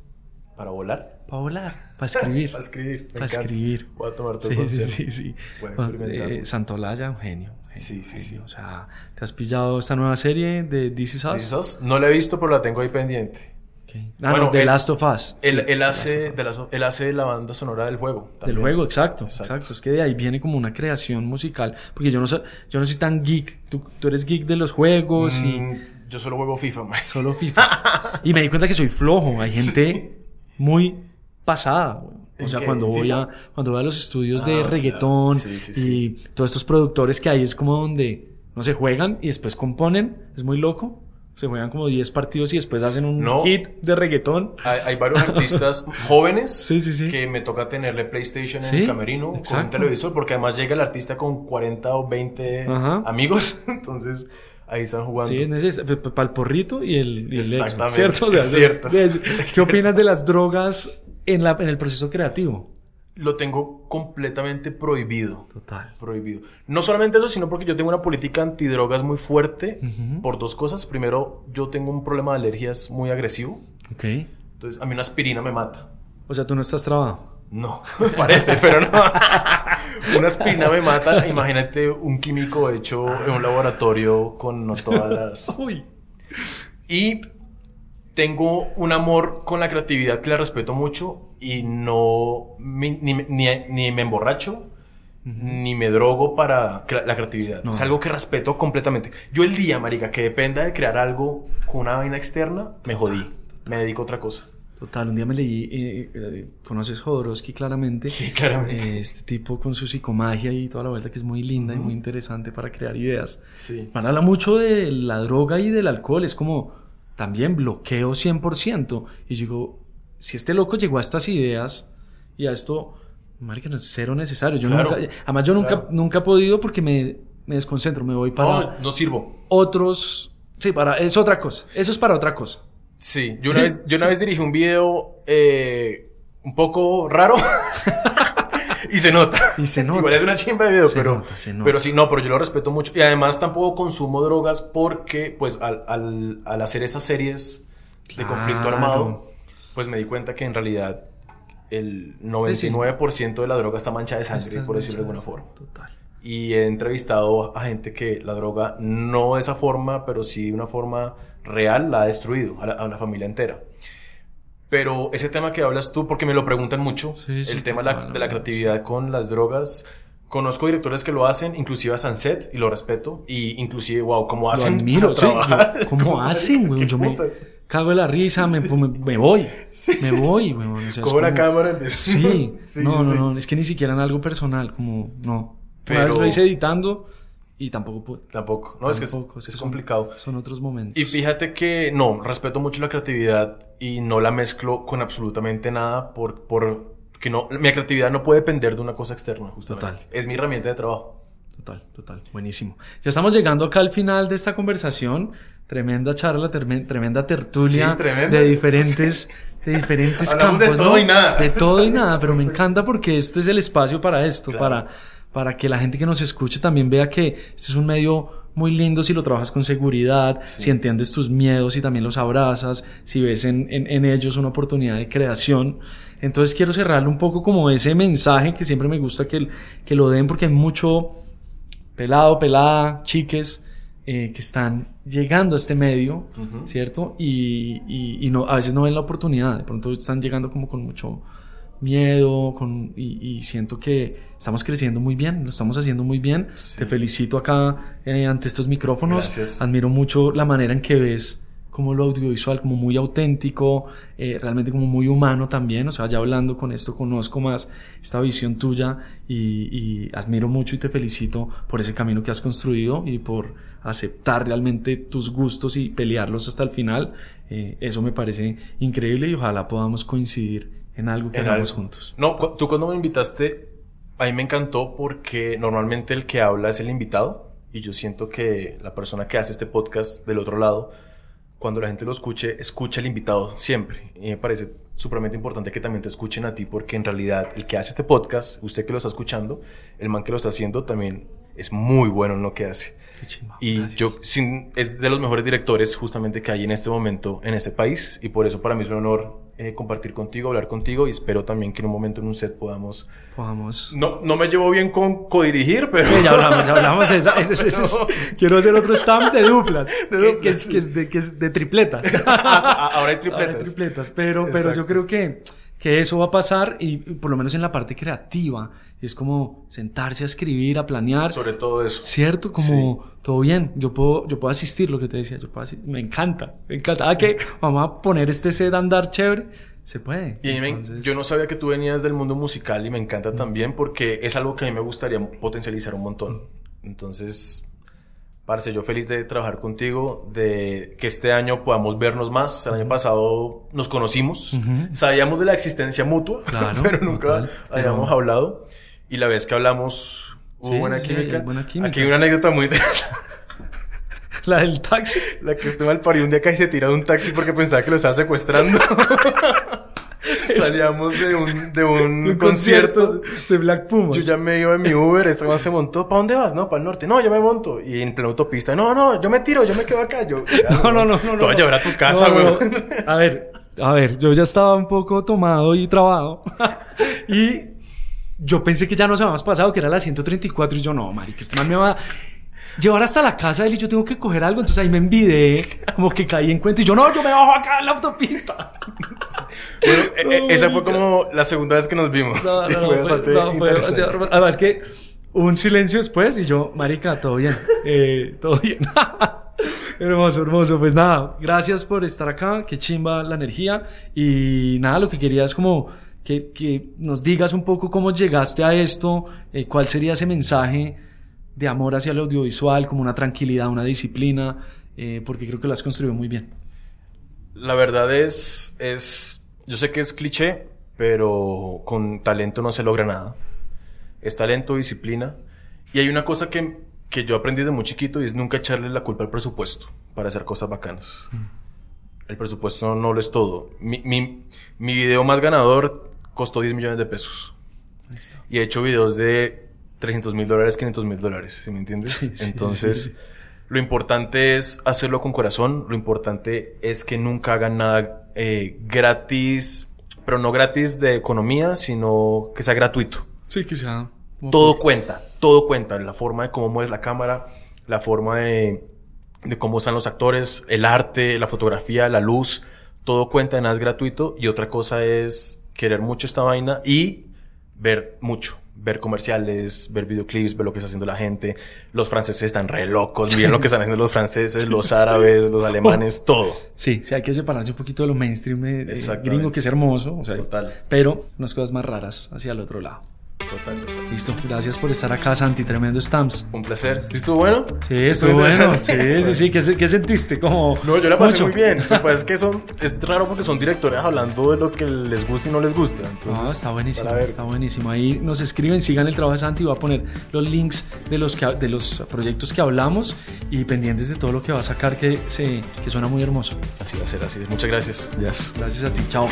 Para volar. para volar, para escribir. Para escribir. Para escribir. Voy a tomar todo Sí, sí, sí, sí. Bueno, eh, Santolaya, un genio. Sí, sí, sí. O sea, ¿te has pillado esta nueva serie de This Is Us? This Is Us, No la he visto, pero la tengo ahí pendiente. Ok. Ah, Bueno, no, The él- Last of Us. Él, Sí, él The hace, de la, él hace la banda sonora del juego. Del juego, exacto, Exacto. exacto, Es que de ahí viene como una creación musical. Porque yo no soy, yo no soy tan geek. Tú, tú eres geek de los juegos y Mm, yo solo juego FIFA, man. solo FIFA. y me di cuenta que soy flojo. Hay gente muy pasada. güey. O ¿En sea, cuando ¿En voy, a, cuando voy a los estudios Ah, de claro. reggaetón Sí, sí, y todos estos productores que hay es como donde, no se juegan y después componen. Es muy loco. Se juegan como 10 partidos y después hacen un No. hit de reggaetón. Hay, hay varios artistas jóvenes que me toca tenerle PlayStation en el camerino con un exacto. televisor, porque además llega el artista con 40 o 20 Ajá. amigos, entonces ahí están jugando. Sí, es necesario. Para el porrito y el, y el Exactamente, ¿Cierto? O sea, es cierto, de- es ¿Qué opinas de las drogas en, la, en el proceso creativo? Lo tengo completamente prohibido. Total. Prohibido. No solamente eso, sino porque yo tengo una política antidrogas muy fuerte por dos cosas. Primero, yo tengo un problema de alergias muy agresivo. Ok. Entonces, a mí una aspirina me mata. O sea, tú no estás trabado. No, parece, pero no. Una aspirina me mata. Imagínate un químico hecho en un laboratorio con no todas las. Uy. Y tengo un amor con la creatividad que la respeto mucho y no ni, ni, ni me emborracho ni me drogo para la creatividad. No. Es algo que respeto completamente. Yo el día, marica, que dependa de crear algo con una vaina externa, me jodí. Me dedico a otra cosa. Total, un día me leí, eh, eh, conoces Jodorowsky claramente. Sí, claramente. Eh, este tipo con su psicomagia y toda la vuelta que es muy linda y muy interesante para crear ideas. Sí. Man habla mucho de la droga y del alcohol, es como también bloqueo 100%. Y digo, si este loco llegó a estas ideas y a esto, marica, no es cero necesario. Yo Claro, nunca, además yo nunca, claro. nunca he podido porque me, me desconcentro, me voy para No, no sirvo. otros... Sí, para, es otra cosa. Eso es para otra cosa. Sí, yo una, Sí, vez, yo una vez dirigí un video eh, un poco raro y se nota. Y se nota. Igual es una chimba de video, Se pero, nota, se nota. pero sí, no, pero yo lo respeto mucho. Y además tampoco consumo drogas porque, pues, al, al, al hacer esas series de conflicto armado, pues me di cuenta que en realidad el 99% de la droga está manchada de sangre, Estás por decirlo de alguna forma. Total. Y he entrevistado a gente que la droga, no de esa forma, pero sí de una forma real, la ha destruido a la, a la familia entera. Pero ese tema que hablas tú, porque me lo preguntan mucho, Sí, sí, el tema de la, de la creatividad con las drogas. Conozco directores que lo hacen, inclusive a Sunset, y lo respeto. Y inclusive, wow, ¿cómo Lo hacen? admiro, para sí. yo- ¿Cómo Como, hacen, güey? Yo me cago de la risa, me, Sí. me, me voy. Sí, me sí, voy, sí. güey. O sea, como- cámara y empiezo. Sí, Sí, no, no, sí. no, es que ni siquiera en algo personal, como, no. Pero- Una vez lo hice editando y tampoco pude. Tampoco, no, es que es, Tampoco, es son- complicado. Son otros momentos. Y fíjate que no, respeto mucho la creatividad y no la mezclo con absolutamente nada por, por que no, mi creatividad no puede depender de una cosa externa, justamente. Total. Es mi herramienta de trabajo. Total, total, buenísimo. Ya estamos llegando acá al final de esta conversación. Tremenda charla, tremenda tertulia Sí, tremenda. de diferentes, de diferentes Hablamos de campos. todo ¿no? y nada. De todo y nada, pero me encanta porque este es el espacio para esto, Claro. para, para que la gente que nos escuche también vea que este es un medio muy lindo si lo trabajas con seguridad, si entiendes tus miedos y también los abrazas, si ves en, en, en ellos una oportunidad de creación. Entonces quiero cerrarle un poco como ese mensaje que siempre me gusta que, que lo den porque hay mucho pelado, pelada, chiques eh, que están llegando a este medio. ¿cierto? Y, y- y no, a veces no ven la oportunidad, de pronto están llegando como con mucho miedo, con, y, y siento que estamos creciendo muy bien, lo estamos haciendo muy bien. Sí. Te felicito acá eh, ante estos micrófonos, Gracias. admiro mucho la manera en que ves como lo audiovisual, como muy auténtico, eh, realmente como muy humano también. O sea, ya hablando con esto, conozco más esta visión tuya y, admiro mucho y te felicito por ese camino que has construido y por aceptar realmente tus gustos y pelearlos hasta el final. Eh, eso me parece increíble y ojalá podamos coincidir en algo que hagamos juntos. No, tú cuando me invitaste, a mí me encantó porque normalmente el que habla es el invitado y yo siento que la persona que hace este podcast del otro lado cuando la gente lo escuche, escucha al invitado siempre. Y me parece supremamente importante que también te escuchen a ti, porque en realidad el que hace este podcast, usted que lo está escuchando, el man que lo está haciendo también es muy bueno en lo que hace. y yo sin, es de los mejores directores justamente que hay en este momento en este país y por eso para mí es un honor eh, compartir contigo, hablar contigo y espero también que en un momento en un set podamos... Podamos... No, no me llevo bien con codirigir, pero... ya hablamos, ya hablamos de eso. Quiero hacer otros stamps de duplas, de que, es, que, es, de, que es de tripletas. Ahora hay tripletas. Ahora hay tripletas, pero, pero yo creo que que eso va a pasar y por lo menos en la parte creativa es como sentarse a escribir, a planear. Sobre todo eso. Cierto, como todo bien, yo puedo, yo puedo asistir, lo que te decía, yo puedo asistir. me encanta, me encanta. Ah, que vamos a poner este set a andar chévere, se puede. Y yo no sabía que tú venías del mundo musical y me encanta también porque es algo que a mí me gustaría potencializar un montón. Entonces, Parce, yo feliz de trabajar contigo, de que este año podamos vernos más. El año pasado nos conocimos, sabíamos de la existencia mutua, pero nunca habíamos hablado. Y la vez que hablamos hubo buena, química. Aquí hay una anécdota muy interesante. La del taxi. La que estuvo al pari un día casi se tiró de un taxi porque pensaba que lo estaba secuestrando. Salíamos de un, de un, concierto, de Black Pumas. Yo ya me iba en mi Uber, este man se montó. ¿Para dónde vas? No, para el norte. No, yo me monto. Y en plena autopista. No, no, yo me tiro, yo me quedo acá. Yo, no, no, no, no. Te voy a llevar a tu casa, güey. A ver, a ver, yo ya estaba un poco tomado y trabado. y yo pensé que ya nos habíamos pasado, que era la 134. Y yo, no, marica, este man me va llevar hasta la casa de él y yo tengo que coger algo. Entonces ahí me envidé, como que caí en cuenta y yo, no, yo me bajo acá en la autopista. bueno, esa fue como la segunda vez que nos vimos. No, no, fue bastante fue Además que un silencio después y yo, marica, todo bien, eh, todo bien. hermoso, hermoso. Pues nada, gracias por estar acá, qué chimba la energía y nada, lo que quería es como que, que nos digas un poco cómo llegaste a esto, eh, cuál sería ese mensaje de amor hacia el audiovisual, como una tranquilidad, una disciplina, eh, porque creo que lo has construido muy bien. La verdad es, es, yo sé que es cliché, pero con talento no se logra nada. Es talento, disciplina. Y hay una cosa que, que yo aprendí de muy chiquito y es nunca echarle la culpa al presupuesto para hacer cosas bacanas. Mm. El presupuesto no lo es todo. Mi, mi, mi video más ganador costó 10 millones de pesos. Y he hecho videos de 300 mil dólares, 500 mil dólares, ¿sí me entiendes? Entonces, lo importante es hacerlo con corazón, lo importante es que nunca hagan nada eh, gratis, pero no gratis de economía, sino que sea gratuito. Sí, que sea. Todo cuenta, todo cuenta, la forma de cómo mueves la cámara, la forma de, de cómo están los actores, el arte, la fotografía, la luz, todo cuenta, nada es gratuito y otra cosa es querer mucho esta vaina y ver mucho ver comerciales, ver videoclips, ver lo que está haciendo la gente. Los franceses están re locos, miren lo que están haciendo los franceses, los árabes, los alemanes, todo. Sí, sí, hay que separarse un poquito de lo mainstream de, gringo, que es hermoso, o sea, Total. pero unas cosas más raras hacia el otro lado. Total, Listo, gracias por estar acá, Santi. Tremendo Stamps. Un placer. ¿Estuvo bueno? Sí, estuvo bueno. Sí, sí, sí. ¿Qué, ¿Qué, sentiste? Como no, yo la pasé muy bien. Pues es que son, es raro porque son directores hablando de lo que les gusta y no les gusta. no, está buenísimo. Está buenísimo. Ahí nos escriben, sigan el trabajo de Santi. Voy a poner los links de los, que, de los proyectos que hablamos y pendientes de todo lo que va a sacar que, se, que suena muy hermoso. Así va a ser, así. Muchas gracias. Gracias a ti. Chao.